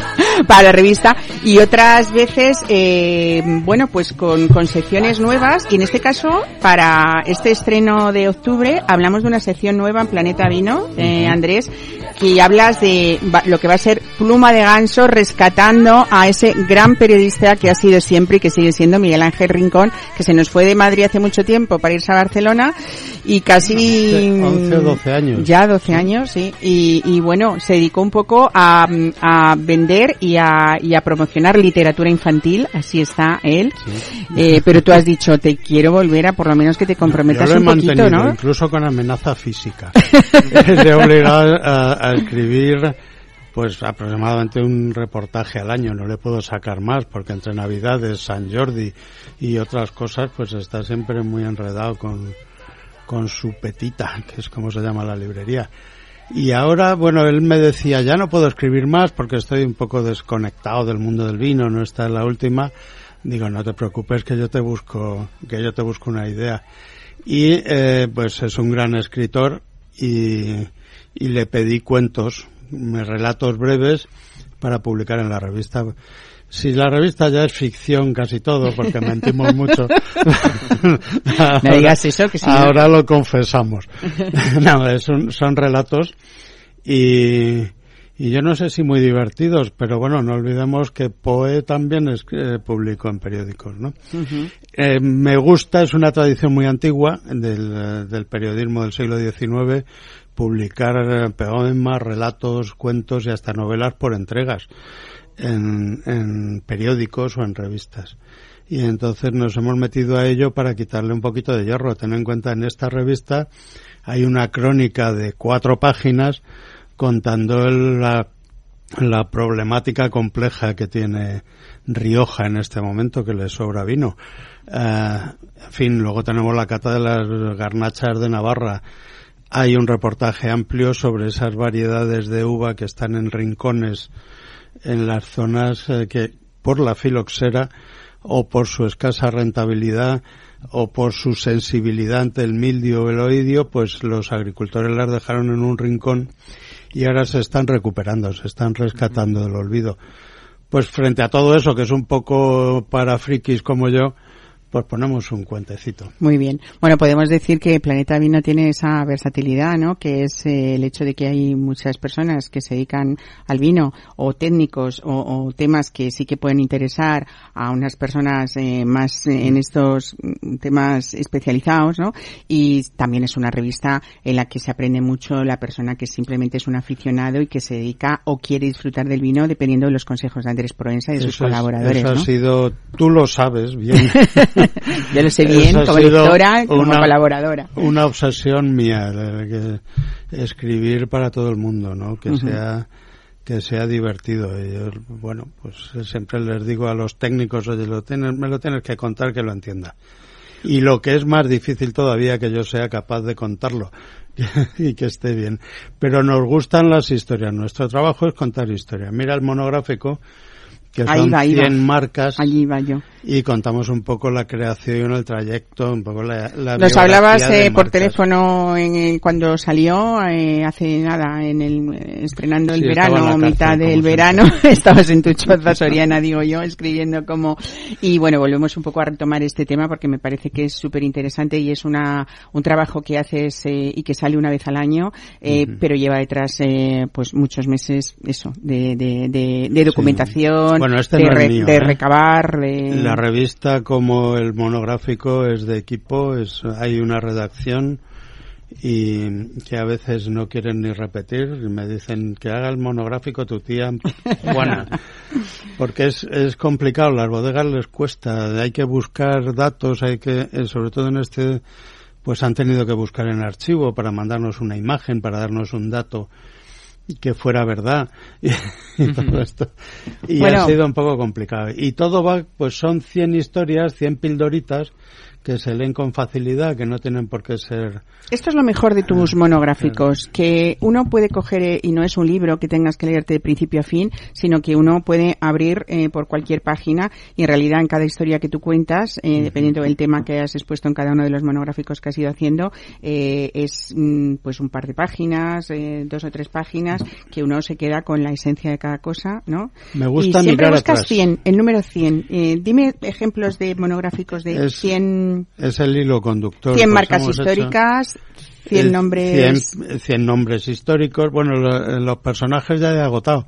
[SPEAKER 2] para la revista y otras veces, eh, bueno, pues con, con secciones nuevas y en este caso, para este estreno de octubre, hablamos de una sección nueva en Planeta Vino, eh, Andrés, que hablas de lo que va a ser Pluma de Ganso rescatando a ese gran periodista que ha sido siempre y que sigue siendo Miguel Ángel Rincón, que se nos fue de Madrid hace mucho tiempo para irse a Barcelona y casi...
[SPEAKER 5] 11 o 12 años.
[SPEAKER 2] Ya 12 años, sí. Y, y bueno, se dedicó un poco a, a vender y a, y a promocionar literatura infantil, así está él. Eh, pero tú has dicho, te quiero volver a por lo menos que te comprometas
[SPEAKER 5] Yo lo he
[SPEAKER 2] un poquito,
[SPEAKER 5] mantenido,
[SPEAKER 2] ¿no?
[SPEAKER 5] incluso con amenaza física. Le he obligado a, a escribir pues aproximadamente un reportaje al año, no le puedo sacar más porque entre Navidades, San Jordi y otras cosas pues está siempre muy enredado con, con su petita, que es como se llama la librería. Y ahora, bueno, él me decía, ya no puedo escribir más porque estoy un poco desconectado del mundo del vino, no está en la última. Digo, no te preocupes que yo te busco, que yo te busco una idea. Y eh, pues es un gran escritor y, y le pedí cuentos relatos breves para publicar en la revista. Si la revista ya es ficción casi todo, porque mentimos mucho.
[SPEAKER 2] No digas eso, que
[SPEAKER 5] Ahora lo confesamos. no, es un- son relatos y, y yo no sé si muy divertidos, pero bueno, no olvidemos que Poe también es, eh, publicó en periódicos, ¿no? Eh, me gusta, es una tradición muy antigua del, del periodismo del siglo XIX, publicar eh, poemas, relatos, cuentos y hasta novelas por entregas en, en periódicos o en revistas. Y entonces nos hemos metido a ello para quitarle un poquito de hierro. Ten en cuenta, en esta revista hay una crónica de cuatro páginas contando la, la problemática compleja que tiene Rioja en este momento, que le sobra vino. Eh, en fin, luego tenemos la cata de las garnachas de Navarra. Hay un reportaje amplio sobre esas variedades de uva que están en rincones en las zonas eh, que por la filoxera o por su escasa rentabilidad o por su sensibilidad ante el mildio o el oidio, pues los agricultores las dejaron en un rincón y ahora se están recuperando, se están rescatando del olvido. Pues frente a todo eso, que es un poco para frikis como yo, pues ponemos un cuentecito.
[SPEAKER 2] Muy bien. Bueno, podemos decir que Planeta Vino tiene esa versatilidad, ¿no? Que es eh, el hecho de que hay muchas personas que se dedican al vino o técnicos o, o temas que sí que pueden interesar a unas personas eh, más eh, en estos mm, temas especializados, ¿no? Y también es una revista en la que se aprende mucho la persona que simplemente es un aficionado y que se dedica o quiere disfrutar del vino dependiendo de los consejos de Andrés Proenza y de sus
[SPEAKER 5] Eso es-
[SPEAKER 2] colaboradores,
[SPEAKER 5] eso ha sido, tú lo sabes bien.
[SPEAKER 2] Yo lo sé bien
[SPEAKER 5] Eso
[SPEAKER 2] como lectora, como
[SPEAKER 5] una-
[SPEAKER 2] colaboradora.
[SPEAKER 5] Una obsesión mía, que escribir para todo el mundo, ¿no? Que sea que sea divertido. Y yo, bueno, pues siempre les digo a los técnicos, oye, lo tienes, me lo tienes que contar que lo entienda. Y lo que es más difícil todavía que yo sea capaz de contarlo y que esté bien. Pero nos gustan las historias. Nuestro trabajo es contar historias. Mira el monográfico, que
[SPEAKER 2] Ahí
[SPEAKER 5] son
[SPEAKER 2] va, ahí va.
[SPEAKER 5] 100 marcas.
[SPEAKER 2] Allí va yo.
[SPEAKER 5] y contamos un poco la creación, el trayecto, un poco la, la
[SPEAKER 2] Nos
[SPEAKER 5] biografía
[SPEAKER 2] hablabas eh, por teléfono en cuando salió, eh, hace nada, en el, eh, estrenando el
[SPEAKER 5] Sí,
[SPEAKER 2] verano,
[SPEAKER 5] cárcel,
[SPEAKER 2] mitad del verano, estabas en tu choza soriana, digo yo, escribiendo como... Y bueno, volvemos un poco a retomar este tema porque me parece que es súper interesante y es una, un trabajo que haces eh, y que sale una vez al año, eh, pero lleva detrás eh, pues muchos meses, eso, de, de, de, de documentación,
[SPEAKER 5] Bueno, este
[SPEAKER 2] de,
[SPEAKER 5] no es
[SPEAKER 2] re-
[SPEAKER 5] mío,
[SPEAKER 2] de
[SPEAKER 5] ¿eh?
[SPEAKER 2] recabar, de...
[SPEAKER 5] La revista como el monográfico es de equipo, es, hay una redacción y que a veces no quieren ni repetir y me dicen que haga el monográfico tu tía Juana porque es, es complicado las bodegas les cuesta hay que buscar datos hay que eh, sobre todo en este pues han tenido que buscar en archivo para mandarnos una imagen para darnos un dato que fuera verdad. Y, y todo esto. Y
[SPEAKER 2] Bueno.
[SPEAKER 5] ha sido un poco complicado. Y todo va pues son 100 historias 100 pildoritas que se leen con facilidad que no tienen por qué ser
[SPEAKER 2] Esto es lo mejor de tus monográficos, que uno puede coger, eh, y no es un libro que tengas que leerte de principio a fin, sino que uno puede abrir eh, por cualquier página y en realidad en cada historia que tú cuentas, eh, dependiendo del tema que has expuesto en cada uno de los monográficos que has ido haciendo, eh, es mm, pues un par de páginas, eh, dos o tres páginas, que uno se queda con la esencia de cada cosa, ¿no?
[SPEAKER 5] Me gusta
[SPEAKER 2] y siempre
[SPEAKER 5] mirar
[SPEAKER 2] buscas
[SPEAKER 5] atrás.
[SPEAKER 2] 100, el número 100. Eh, dime ejemplos de monográficos de
[SPEAKER 5] Es
[SPEAKER 2] 100,
[SPEAKER 5] es el hilo conductor
[SPEAKER 2] 100
[SPEAKER 5] pues
[SPEAKER 2] marcas históricas, 100
[SPEAKER 5] Eh,
[SPEAKER 2] nombres...
[SPEAKER 5] 100, 100 nombres históricos. Bueno, lo- los personajes ya he agotado,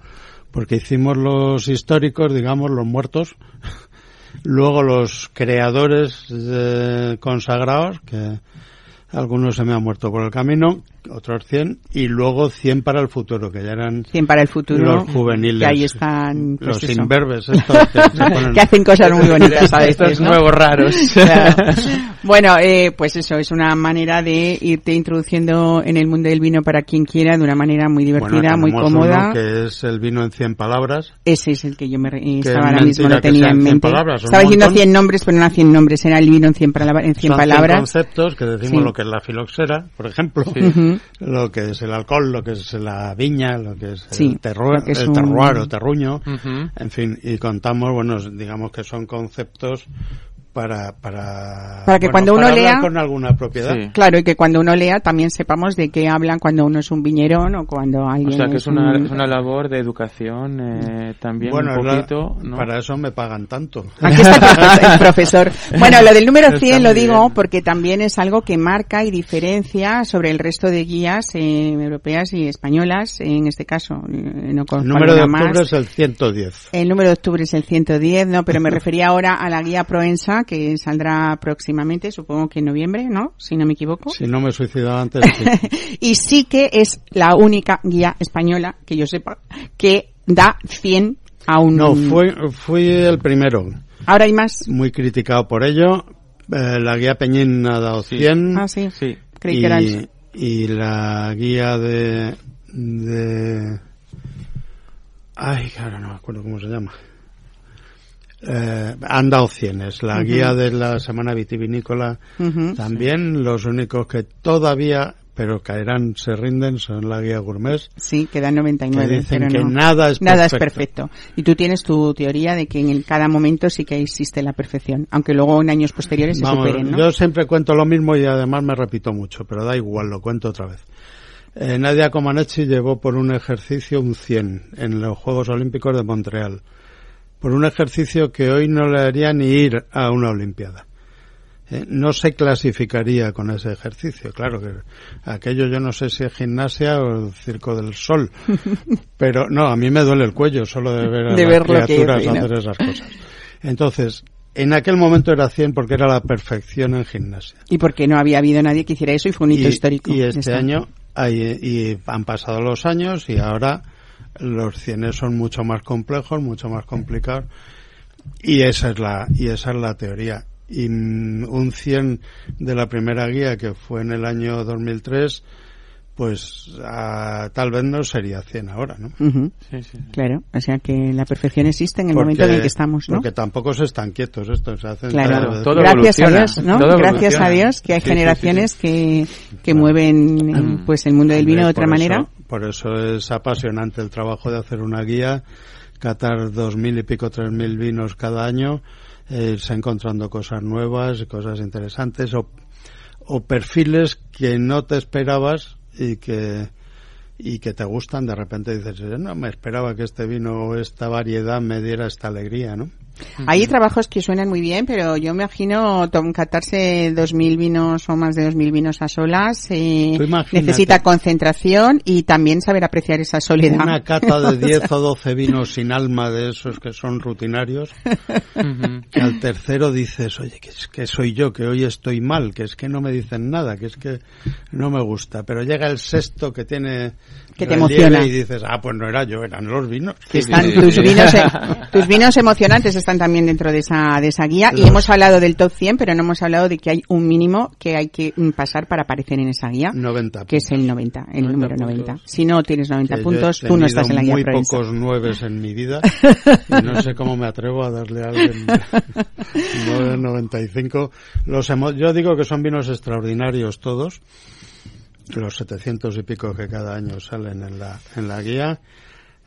[SPEAKER 5] porque hicimos los históricos, digamos, los muertos. Luego los creadores eh, consagrados, que algunos se me han muerto por el camino, otros 100, y luego 100 para el futuro, que ya eran
[SPEAKER 2] 100 para el futuro.
[SPEAKER 5] los juveniles.
[SPEAKER 2] Que ahí están, pues
[SPEAKER 5] los
[SPEAKER 2] eso.
[SPEAKER 5] imberbes estos que se ponen-
[SPEAKER 2] que hacen cosas muy bonitas a veces,
[SPEAKER 6] Estos
[SPEAKER 2] ¿no?
[SPEAKER 6] nuevos raros.
[SPEAKER 2] Claro. Bueno, eh, pues eso, es una manera de irte introduciendo en el mundo del vino para quien quiera, de una manera muy divertida,
[SPEAKER 5] Bueno,
[SPEAKER 2] muy cómoda.
[SPEAKER 5] uno que es el vino en 100 palabras.
[SPEAKER 2] Ese es el que yo me re-
[SPEAKER 5] Que
[SPEAKER 2] estaba
[SPEAKER 5] es
[SPEAKER 2] ahora mismo, lo tenía en
[SPEAKER 5] 100
[SPEAKER 2] mente.
[SPEAKER 5] palabras,
[SPEAKER 2] estaba diciendo
[SPEAKER 5] montón.
[SPEAKER 2] 100 nombres, pero no eran 100 nombres, era el vino en 100, palabra- en 100
[SPEAKER 5] Son 100
[SPEAKER 2] palabras.
[SPEAKER 5] conceptos que decimos
[SPEAKER 2] Sí.
[SPEAKER 5] lo que es la filoxera, por ejemplo, lo que es el alcohol, lo que es la viña, lo que es
[SPEAKER 2] Sí,
[SPEAKER 5] el,
[SPEAKER 2] es
[SPEAKER 5] el
[SPEAKER 2] un-
[SPEAKER 5] terroir o terruño, en fin, y contamos, bueno, digamos que son conceptos para para,
[SPEAKER 2] Para que
[SPEAKER 5] bueno,
[SPEAKER 2] cuando uno
[SPEAKER 5] para
[SPEAKER 2] lea-
[SPEAKER 5] con alguna propiedad.
[SPEAKER 6] Sí.
[SPEAKER 2] Claro, y que cuando uno lea también sepamos de qué hablan cuando uno es un viñerón o cuando
[SPEAKER 6] O
[SPEAKER 2] alguien
[SPEAKER 6] sea que es
[SPEAKER 2] un-
[SPEAKER 6] una, es una labor de educación eh, también
[SPEAKER 5] Bueno,
[SPEAKER 6] un
[SPEAKER 5] es la-
[SPEAKER 6] poquito, ¿no?
[SPEAKER 5] para eso me pagan tanto.
[SPEAKER 2] Aquí está el profe- el profesor. Bueno, lo del número
[SPEAKER 6] Está
[SPEAKER 2] 100 lo digo
[SPEAKER 6] bien.
[SPEAKER 2] porque también es algo que marca y diferencia sobre el resto de guías eh, europeas y españolas, en este caso. eh, no
[SPEAKER 5] El número de octubre
[SPEAKER 2] más.
[SPEAKER 5] es el 110.
[SPEAKER 2] El número de octubre es el 110, no, pero me refería ahora a la guía Proensa que saldrá próximamente, supongo que en noviembre, ¿no? Si no me equivoco.
[SPEAKER 5] Si no me he suicidado antes, sí.
[SPEAKER 2] y sí que es la única guía española que yo sepa que da 100 a un
[SPEAKER 5] No, fui, fui el primero.
[SPEAKER 2] Ahora hay más.
[SPEAKER 5] Muy criticado por ello. Eh, la guía Peñín ha dado 100.
[SPEAKER 2] Ah, sí.
[SPEAKER 6] Sí.
[SPEAKER 2] Creí que era
[SPEAKER 5] y,
[SPEAKER 2] el-
[SPEAKER 5] y la guía de, de ay ahora no me acuerdo cómo se llama eh, han dado cienes la guía de la semana vitivinícola también los únicos que todavía pero caerán se rinden son la guía gourmet
[SPEAKER 2] Sí, quedan 99.
[SPEAKER 5] Que dicen
[SPEAKER 2] pero
[SPEAKER 5] que
[SPEAKER 2] no.
[SPEAKER 5] nada es
[SPEAKER 2] Nada es
[SPEAKER 5] perfecto.
[SPEAKER 2] perfecto. Y tú tienes tu teoría de que en el- cada momento sí que existe la perfección, aunque luego en años posteriores se
[SPEAKER 5] Vamos,
[SPEAKER 2] superen, ¿no?
[SPEAKER 5] Yo siempre cuento lo mismo y además me repito mucho, pero da igual, lo cuento otra vez. Eh, Nadia Comaneci llevó por un ejercicio un 100 en los Juegos Olímpicos de Montreal. Por un ejercicio que hoy no le haría ni ir a una Olimpiada. Eh, no se clasificaría con ese ejercicio. Claro que aquello yo no sé si es gimnasia o el circo del sol. Pero no, a mí me duele el cuello solo de ver a
[SPEAKER 2] De
[SPEAKER 5] las
[SPEAKER 2] ver lo que
[SPEAKER 5] criaturas hacer esas cosas. Entonces, en aquel momento era 100 porque era la perfección en gimnasia.
[SPEAKER 2] Y porque no había habido nadie que hiciera eso y fue un hito
[SPEAKER 5] y,
[SPEAKER 2] histórico.
[SPEAKER 5] y este año hay, y han pasado los años y ahora los 100 son mucho más complejos, mucho más complicados y esa es la y esa es la teoría. Y mm, un 100 de la primera guía que fue en el año 2003 pues tal vez no sería 100 ahora, ¿no?
[SPEAKER 6] Sí, sí, sí.
[SPEAKER 2] Claro, o sea que la perfección existe en el
[SPEAKER 5] Porque-
[SPEAKER 2] momento en el que estamos, ¿no?
[SPEAKER 5] Porque tampoco se están quietos estos, se hacen
[SPEAKER 2] Claro,
[SPEAKER 6] todo
[SPEAKER 2] gracias a Dios, ¿no?
[SPEAKER 6] todo
[SPEAKER 2] Gracias a. Dios que hay
[SPEAKER 6] Sí, sí, sí,
[SPEAKER 2] generaciones que, que
[SPEAKER 5] Claro.
[SPEAKER 2] mueven eh, pues el mundo del vino de otra
[SPEAKER 5] por
[SPEAKER 2] manera.
[SPEAKER 5] eso- por eso es apasionante el trabajo de hacer una guía, catar dos mil y pico, tres mil vinos cada año, eh, irse encontrando cosas nuevas, cosas interesantes o, o perfiles que no te esperabas y que y que te gustan, de repente dices, "Yo no me esperaba que este vino o esta variedad me diera esta alegría, ¿no?
[SPEAKER 2] Hay trabajos que suenan muy bien, pero yo me imagino tom- catarse dos mil vinos o más de dos mil vinos a solas. eh, necesita concentración y también saber apreciar esa soledad.
[SPEAKER 5] Una cata de 10 o 12 vinos sin alma de esos que son rutinarios, que al tercero dices, oye, que es que soy yo, que hoy estoy mal, que es que no me dicen nada, que es que no me gusta. Pero llega el sexto que tiene
[SPEAKER 2] Que te emociona.
[SPEAKER 5] y dices, ah, pues no era yo, eran los vinos.
[SPEAKER 2] están tus vinos tus vinos emocionantes están también dentro de esa de esa guía y hemos hablado del top 100 pero no hemos hablado de que hay un mínimo que hay que mm, pasar para aparecer en esa guía
[SPEAKER 5] 90.
[SPEAKER 2] que es el 90 el
[SPEAKER 6] 90
[SPEAKER 2] número
[SPEAKER 6] puntos.
[SPEAKER 2] 90 si no tienes 90
[SPEAKER 5] Que yo he
[SPEAKER 2] puntos tú no estás en la guía
[SPEAKER 5] muy pocos nueves en mi vida y no sé cómo me atrevo a darle a alguien 9,95. Los emo- yo digo que son vinos extraordinarios todos, los 700 y pico que cada año salen en la, en la guía.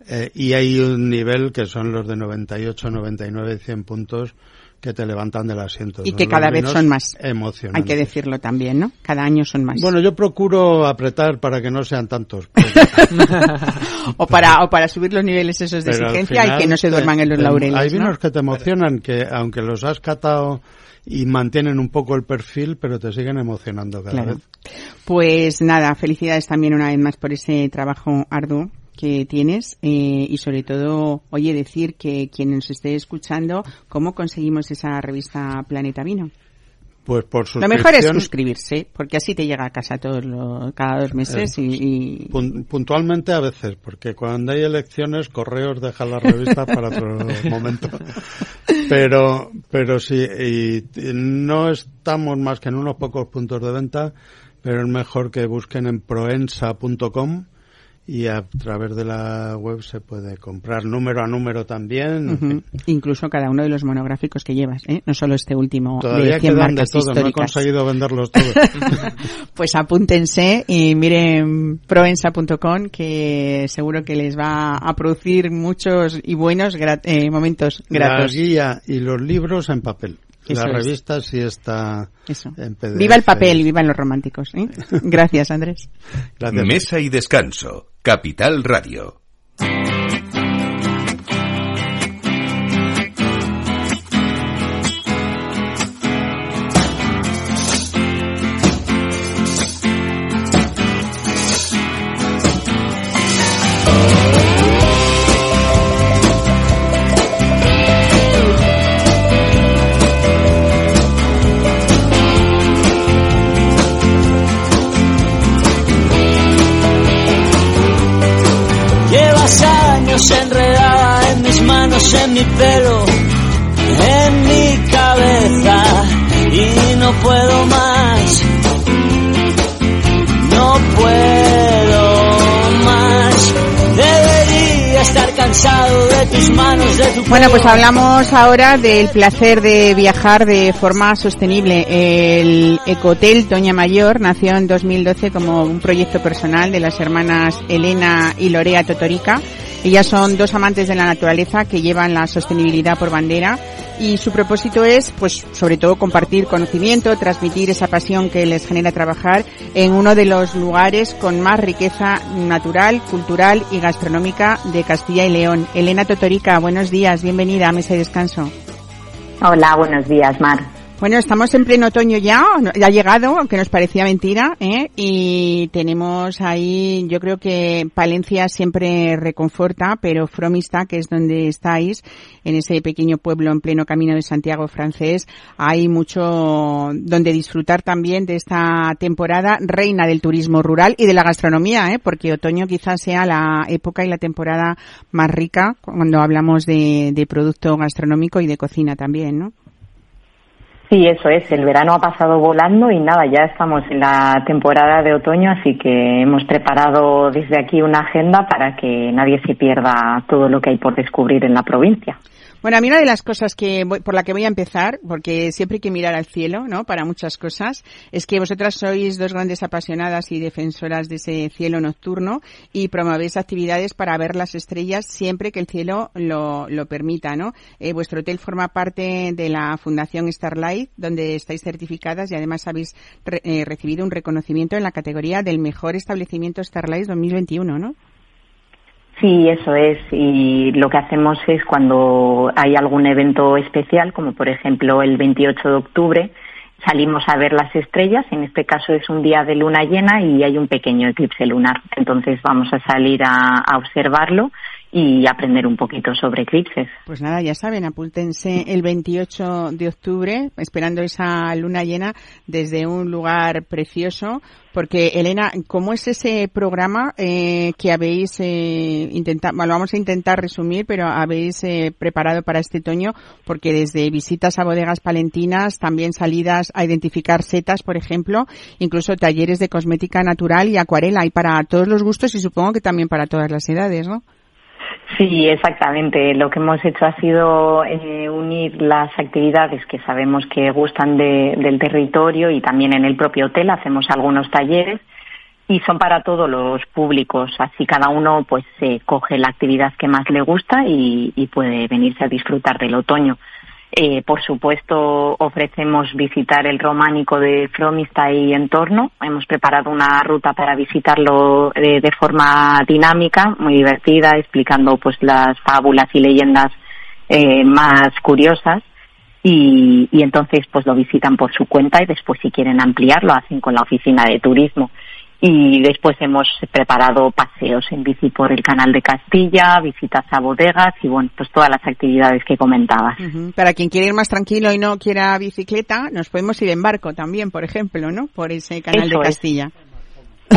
[SPEAKER 5] Eh, y hay un nivel que son los de 98, 99, 100 puntos que te levantan del asiento.
[SPEAKER 2] Y que cada vez son más.
[SPEAKER 5] Emocionantes.
[SPEAKER 2] hay que decirlo también no cada año son más
[SPEAKER 5] Bueno, yo procuro apretar para que no sean tantos. porque-
[SPEAKER 2] o para o para subir los niveles esos de
[SPEAKER 5] Pero
[SPEAKER 2] exigencia y que no se
[SPEAKER 5] te-
[SPEAKER 2] duerman en los
[SPEAKER 5] te-
[SPEAKER 2] laureles
[SPEAKER 5] Hay
[SPEAKER 2] ¿no?
[SPEAKER 5] vinos que te emocionan, que aunque los has catado y mantienen un poco el perfil, pero te siguen emocionando cada
[SPEAKER 2] Claro.
[SPEAKER 5] vez.
[SPEAKER 2] Pues nada, felicidades también una vez más por ese trabajo arduo que tienes eh, y sobre todo, oye, decir que quien nos esté escuchando, ¿cómo conseguimos esa revista Planeta Vino?
[SPEAKER 5] Pues por
[SPEAKER 2] Lo
[SPEAKER 5] suscripción,
[SPEAKER 2] mejor es suscribirse, porque así te llega a casa todos los, cada dos meses y, y-
[SPEAKER 5] pun- puntualmente a veces, porque cuando hay elecciones, correos deja la revista para otro momento. Pero, pero sí, y, y no estamos más que en unos pocos puntos de venta, pero es mejor que busquen en proensa.com y a través de la web se puede comprar número a número también.
[SPEAKER 2] incluso cada uno de los monográficos que llevas, ¿eh? no solo este último
[SPEAKER 5] Todavía
[SPEAKER 2] de 100
[SPEAKER 5] quedan de todo, no he conseguido venderlos todos.
[SPEAKER 2] Pues apúntense y miren proensa.com que seguro que les va a producir muchos y buenos eh, momentos
[SPEAKER 5] la
[SPEAKER 2] gratos.
[SPEAKER 5] guía y los libros en papel.
[SPEAKER 2] Eso
[SPEAKER 5] la
[SPEAKER 2] es.
[SPEAKER 5] revista sí está
[SPEAKER 2] Eso.
[SPEAKER 5] en PDF.
[SPEAKER 2] Viva el papel y vivan los románticos. ¿eh? Gracias, Andrés.
[SPEAKER 5] Gracias.
[SPEAKER 7] Mesa y descanso. Capital Radio.
[SPEAKER 9] Pelo, en mi cabeza y no puedo más. No puedo más. Debería estar cansado de tus manos, de tu
[SPEAKER 2] Bueno, pues hablamos ahora del placer de viajar de forma sostenible. El Ecotel Doña Mayor nació en 2012 como un proyecto personal de las hermanas Elena y Lorea Totorica. Ellas son dos amantes de la naturaleza que llevan la sostenibilidad por bandera y su propósito es, pues, sobre todo compartir conocimiento, transmitir esa pasión que les genera trabajar en uno de los lugares con más riqueza natural, cultural y gastronómica de Castilla y León. Elena Totorica, buenos días, bienvenida a Mesa y Descanso.
[SPEAKER 10] Hola, buenos días, Mar.
[SPEAKER 2] Bueno, estamos en pleno otoño ya, ya ha llegado, aunque nos parecía mentira, ¿eh? y tenemos ahí, yo creo que Palencia siempre reconforta, pero Fromista, que es donde estáis, en ese pequeño pueblo en pleno camino de Santiago francés, hay mucho donde disfrutar también de esta temporada reina del turismo rural y de la gastronomía, ¿eh? porque otoño quizás sea la época y la temporada más rica cuando hablamos de, de producto gastronómico y de cocina también, ¿no?
[SPEAKER 10] Sí, eso es. El verano ha pasado volando y nada, ya estamos en la temporada de otoño, así que hemos preparado desde aquí una agenda para que nadie se pierda todo lo que hay por descubrir en la provincia.
[SPEAKER 2] Bueno, a mí una de las cosas que voy- por la que voy a empezar, porque siempre hay que mirar al cielo, ¿no? Para muchas cosas, es que vosotras sois dos grandes apasionadas y defensoras de ese cielo nocturno y promovéis actividades para ver las estrellas siempre que el cielo lo, lo permita, ¿no? Eh, vuestro hotel forma parte de la Fundación Starlight, donde estáis certificadas y además habéis eh, recibido un reconocimiento en la categoría del mejor establecimiento Starlight 2021, ¿no?
[SPEAKER 10] Sí, eso es. Y lo que hacemos es cuando hay algún evento especial, como por ejemplo el 28 de octubre, salimos a ver las estrellas. En este caso es un día de luna llena y hay un pequeño eclipse lunar. Entonces vamos a salir a, observarlo y aprender un poquito sobre eclipses.
[SPEAKER 2] Pues nada, ya saben, apúntense el 28 de octubre, esperando esa luna llena desde un lugar precioso. Porque, Elena, ¿cómo es ese programa eh, que habéis eh, intentado, bueno, lo vamos a intentar resumir, pero habéis eh, preparado para este otoño? Porque desde visitas a bodegas palentinas, también salidas a identificar setas, por ejemplo, incluso talleres de cosmética natural y acuarela, y para todos los gustos y supongo que también para todas las edades, ¿no?
[SPEAKER 10] Sí, exactamente. Lo que hemos hecho ha sido eh, unir las actividades que sabemos que gustan de- del territorio y también en el propio hotel hacemos algunos talleres y son para todos los públicos. Así cada uno pues se coge la actividad que más le gusta y puede venirse a disfrutar del otoño. Eh, por supuesto, ofrecemos visitar el románico de Fromista y entorno. Hemos preparado una ruta para visitarlo eh, de forma dinámica, muy divertida, explicando pues las fábulas y leyendas eh, más curiosas. Y, y entonces pues lo visitan por su cuenta y después si quieren ampliar lo hacen con la oficina de turismo. Y después hemos preparado paseos en bici por el canal de Castilla, visitas a bodegas y bueno, pues todas las actividades que comentabas.
[SPEAKER 2] Para quien quiere ir más tranquilo y no quiera bicicleta, nos podemos ir en barco también, por ejemplo, ¿no? Por ese canal
[SPEAKER 10] Eso
[SPEAKER 2] de
[SPEAKER 10] es.
[SPEAKER 2] Castilla.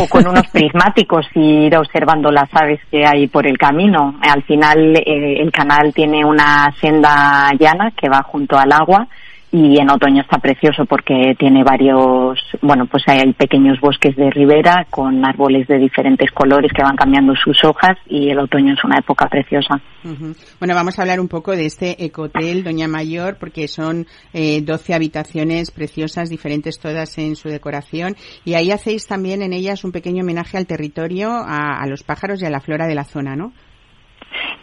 [SPEAKER 10] o con unos prismáticos y ir observando las aves que hay por el camino. Al final eh, el canal tiene una senda llana que va junto al agua y en otoño está precioso porque tiene varios, bueno, pues hay pequeños bosques de ribera con árboles de diferentes colores que van cambiando sus hojas y el otoño es una época preciosa.
[SPEAKER 2] Bueno, vamos a hablar un poco de este ecotel Doña Mayor, porque son eh, 12 habitaciones preciosas, diferentes todas en su decoración, y ahí hacéis también en ellas un pequeño homenaje al territorio, a los pájaros y a la flora de la zona, ¿no?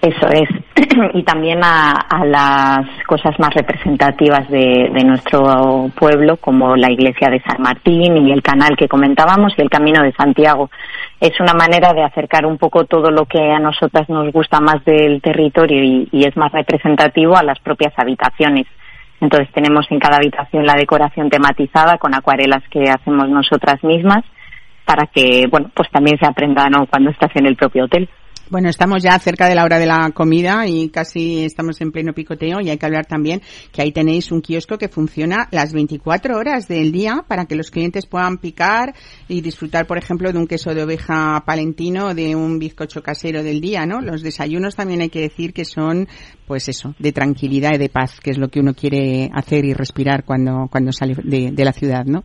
[SPEAKER 10] Eso es. y también a, a, las cosas más representativas de, nuestro pueblo, como la iglesia de San Martín y el canal que comentábamos y el camino de Santiago. Es una manera de acercar un poco todo lo que a nosotras nos gusta más del territorio y, y es más representativo a las propias habitaciones. Entonces tenemos en cada habitación la decoración tematizada con acuarelas que hacemos nosotras mismas para que, bueno, pues también se aprenda ¿no? cuando estás en el propio hotel.
[SPEAKER 2] Bueno, estamos ya cerca de la hora de la comida y casi estamos en pleno picoteo y hay que hablar también que ahí tenéis un kiosco que funciona las 24 horas del día para que los clientes puedan picar y disfrutar, por ejemplo, de un queso de oveja palentino de un bizcocho casero del día, ¿no? Los desayunos también hay que decir que son, pues eso, de tranquilidad y de paz, que es lo que uno quiere hacer y respirar cuando, cuando sale de, de la ciudad, ¿no?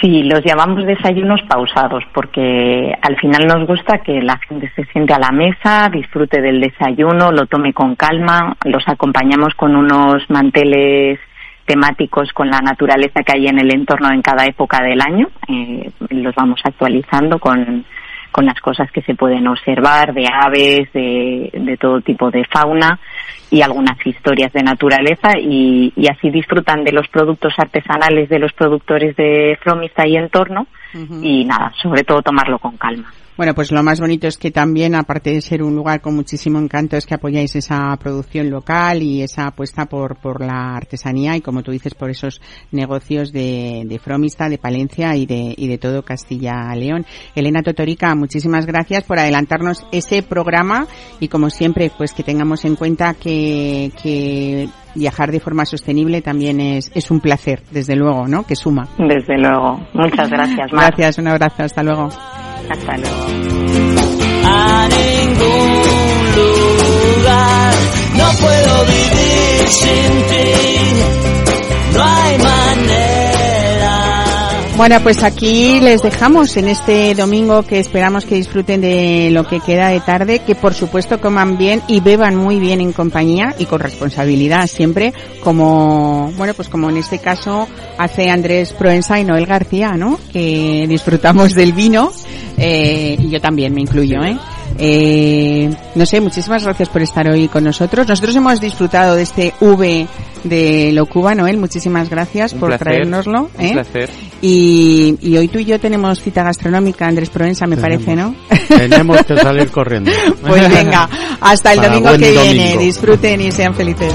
[SPEAKER 10] Sí, los llamamos desayunos pausados porque al final nos gusta que la gente se siente a la mesa, disfrute del desayuno, lo tome con calma, los acompañamos con unos manteles temáticos con la naturaleza que hay en el entorno en cada época del año, eh, los vamos actualizando con, con las cosas que se pueden observar de aves, de, de todo tipo de fauna y algunas historias de naturaleza y, y, así disfrutan de los productos artesanales de los productores de Fromista y entorno uh -huh. y nada, sobre todo tomarlo con calma.
[SPEAKER 2] Bueno, pues lo más bonito es que también, aparte de ser un lugar con muchísimo encanto, es que apoyáis esa producción local y esa apuesta por, por la artesanía y, como tú dices, por esos negocios de, de Fromista, de Palencia y de, y de todo Castilla-León. Elena Totorica, muchísimas gracias por adelantarnos ese programa y, como siempre, pues que tengamos en cuenta que, que viajar de forma sostenible también es, es un placer, desde luego, ¿no? Que suma.
[SPEAKER 10] Desde luego. Muchas gracias, Mar.
[SPEAKER 2] Gracias, un abrazo, hasta luego.
[SPEAKER 10] Hasta luego.
[SPEAKER 9] A ningún lugar no puedo vivir sin ti. No hay manera.
[SPEAKER 2] Bueno, pues aquí les dejamos en este domingo que esperamos que disfruten de lo que queda de tarde, que por supuesto coman bien y beban muy bien en compañía y con responsabilidad siempre, como, bueno, pues como en este caso hace Andrés Proensa y Noel García, ¿no? Que disfrutamos del vino, eh, y yo también me incluyo, ¿eh? Eh, no sé, muchísimas gracias por estar hoy con nosotros. Nosotros hemos disfrutado de este V de Locuba, Noel. Muchísimas gracias
[SPEAKER 6] un
[SPEAKER 2] por
[SPEAKER 6] placer,
[SPEAKER 2] traérnoslo.
[SPEAKER 6] Un
[SPEAKER 2] ¿eh?
[SPEAKER 6] placer.
[SPEAKER 2] Y, y, hoy tú y yo tenemos cita gastronómica, Andrés Provenza, me tenemos, parece, ¿no?
[SPEAKER 5] Tenemos que salir corriendo.
[SPEAKER 2] pues venga, hasta el domingo que domingo. viene. Disfruten y sean felices.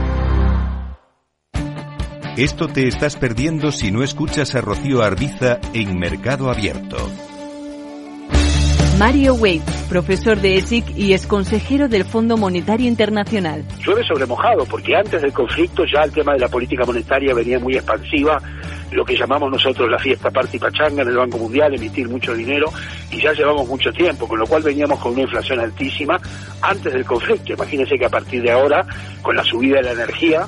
[SPEAKER 7] Esto te estás perdiendo si no escuchas a Rocío Arbiza en Mercado Abierto.
[SPEAKER 11] Mario Wade, profesor de ESIC y ex consejero del Fondo Monetario Internacional.
[SPEAKER 12] Llueve sobre mojado, porque antes del conflicto ya el tema de la política monetaria venía muy expansiva, lo que llamamos nosotros la fiesta party pachanga en el Banco Mundial, emitir mucho dinero, y ya llevamos mucho tiempo, con lo cual veníamos con una inflación altísima antes del conflicto. Imagínense que a partir de ahora, con la subida de la energía,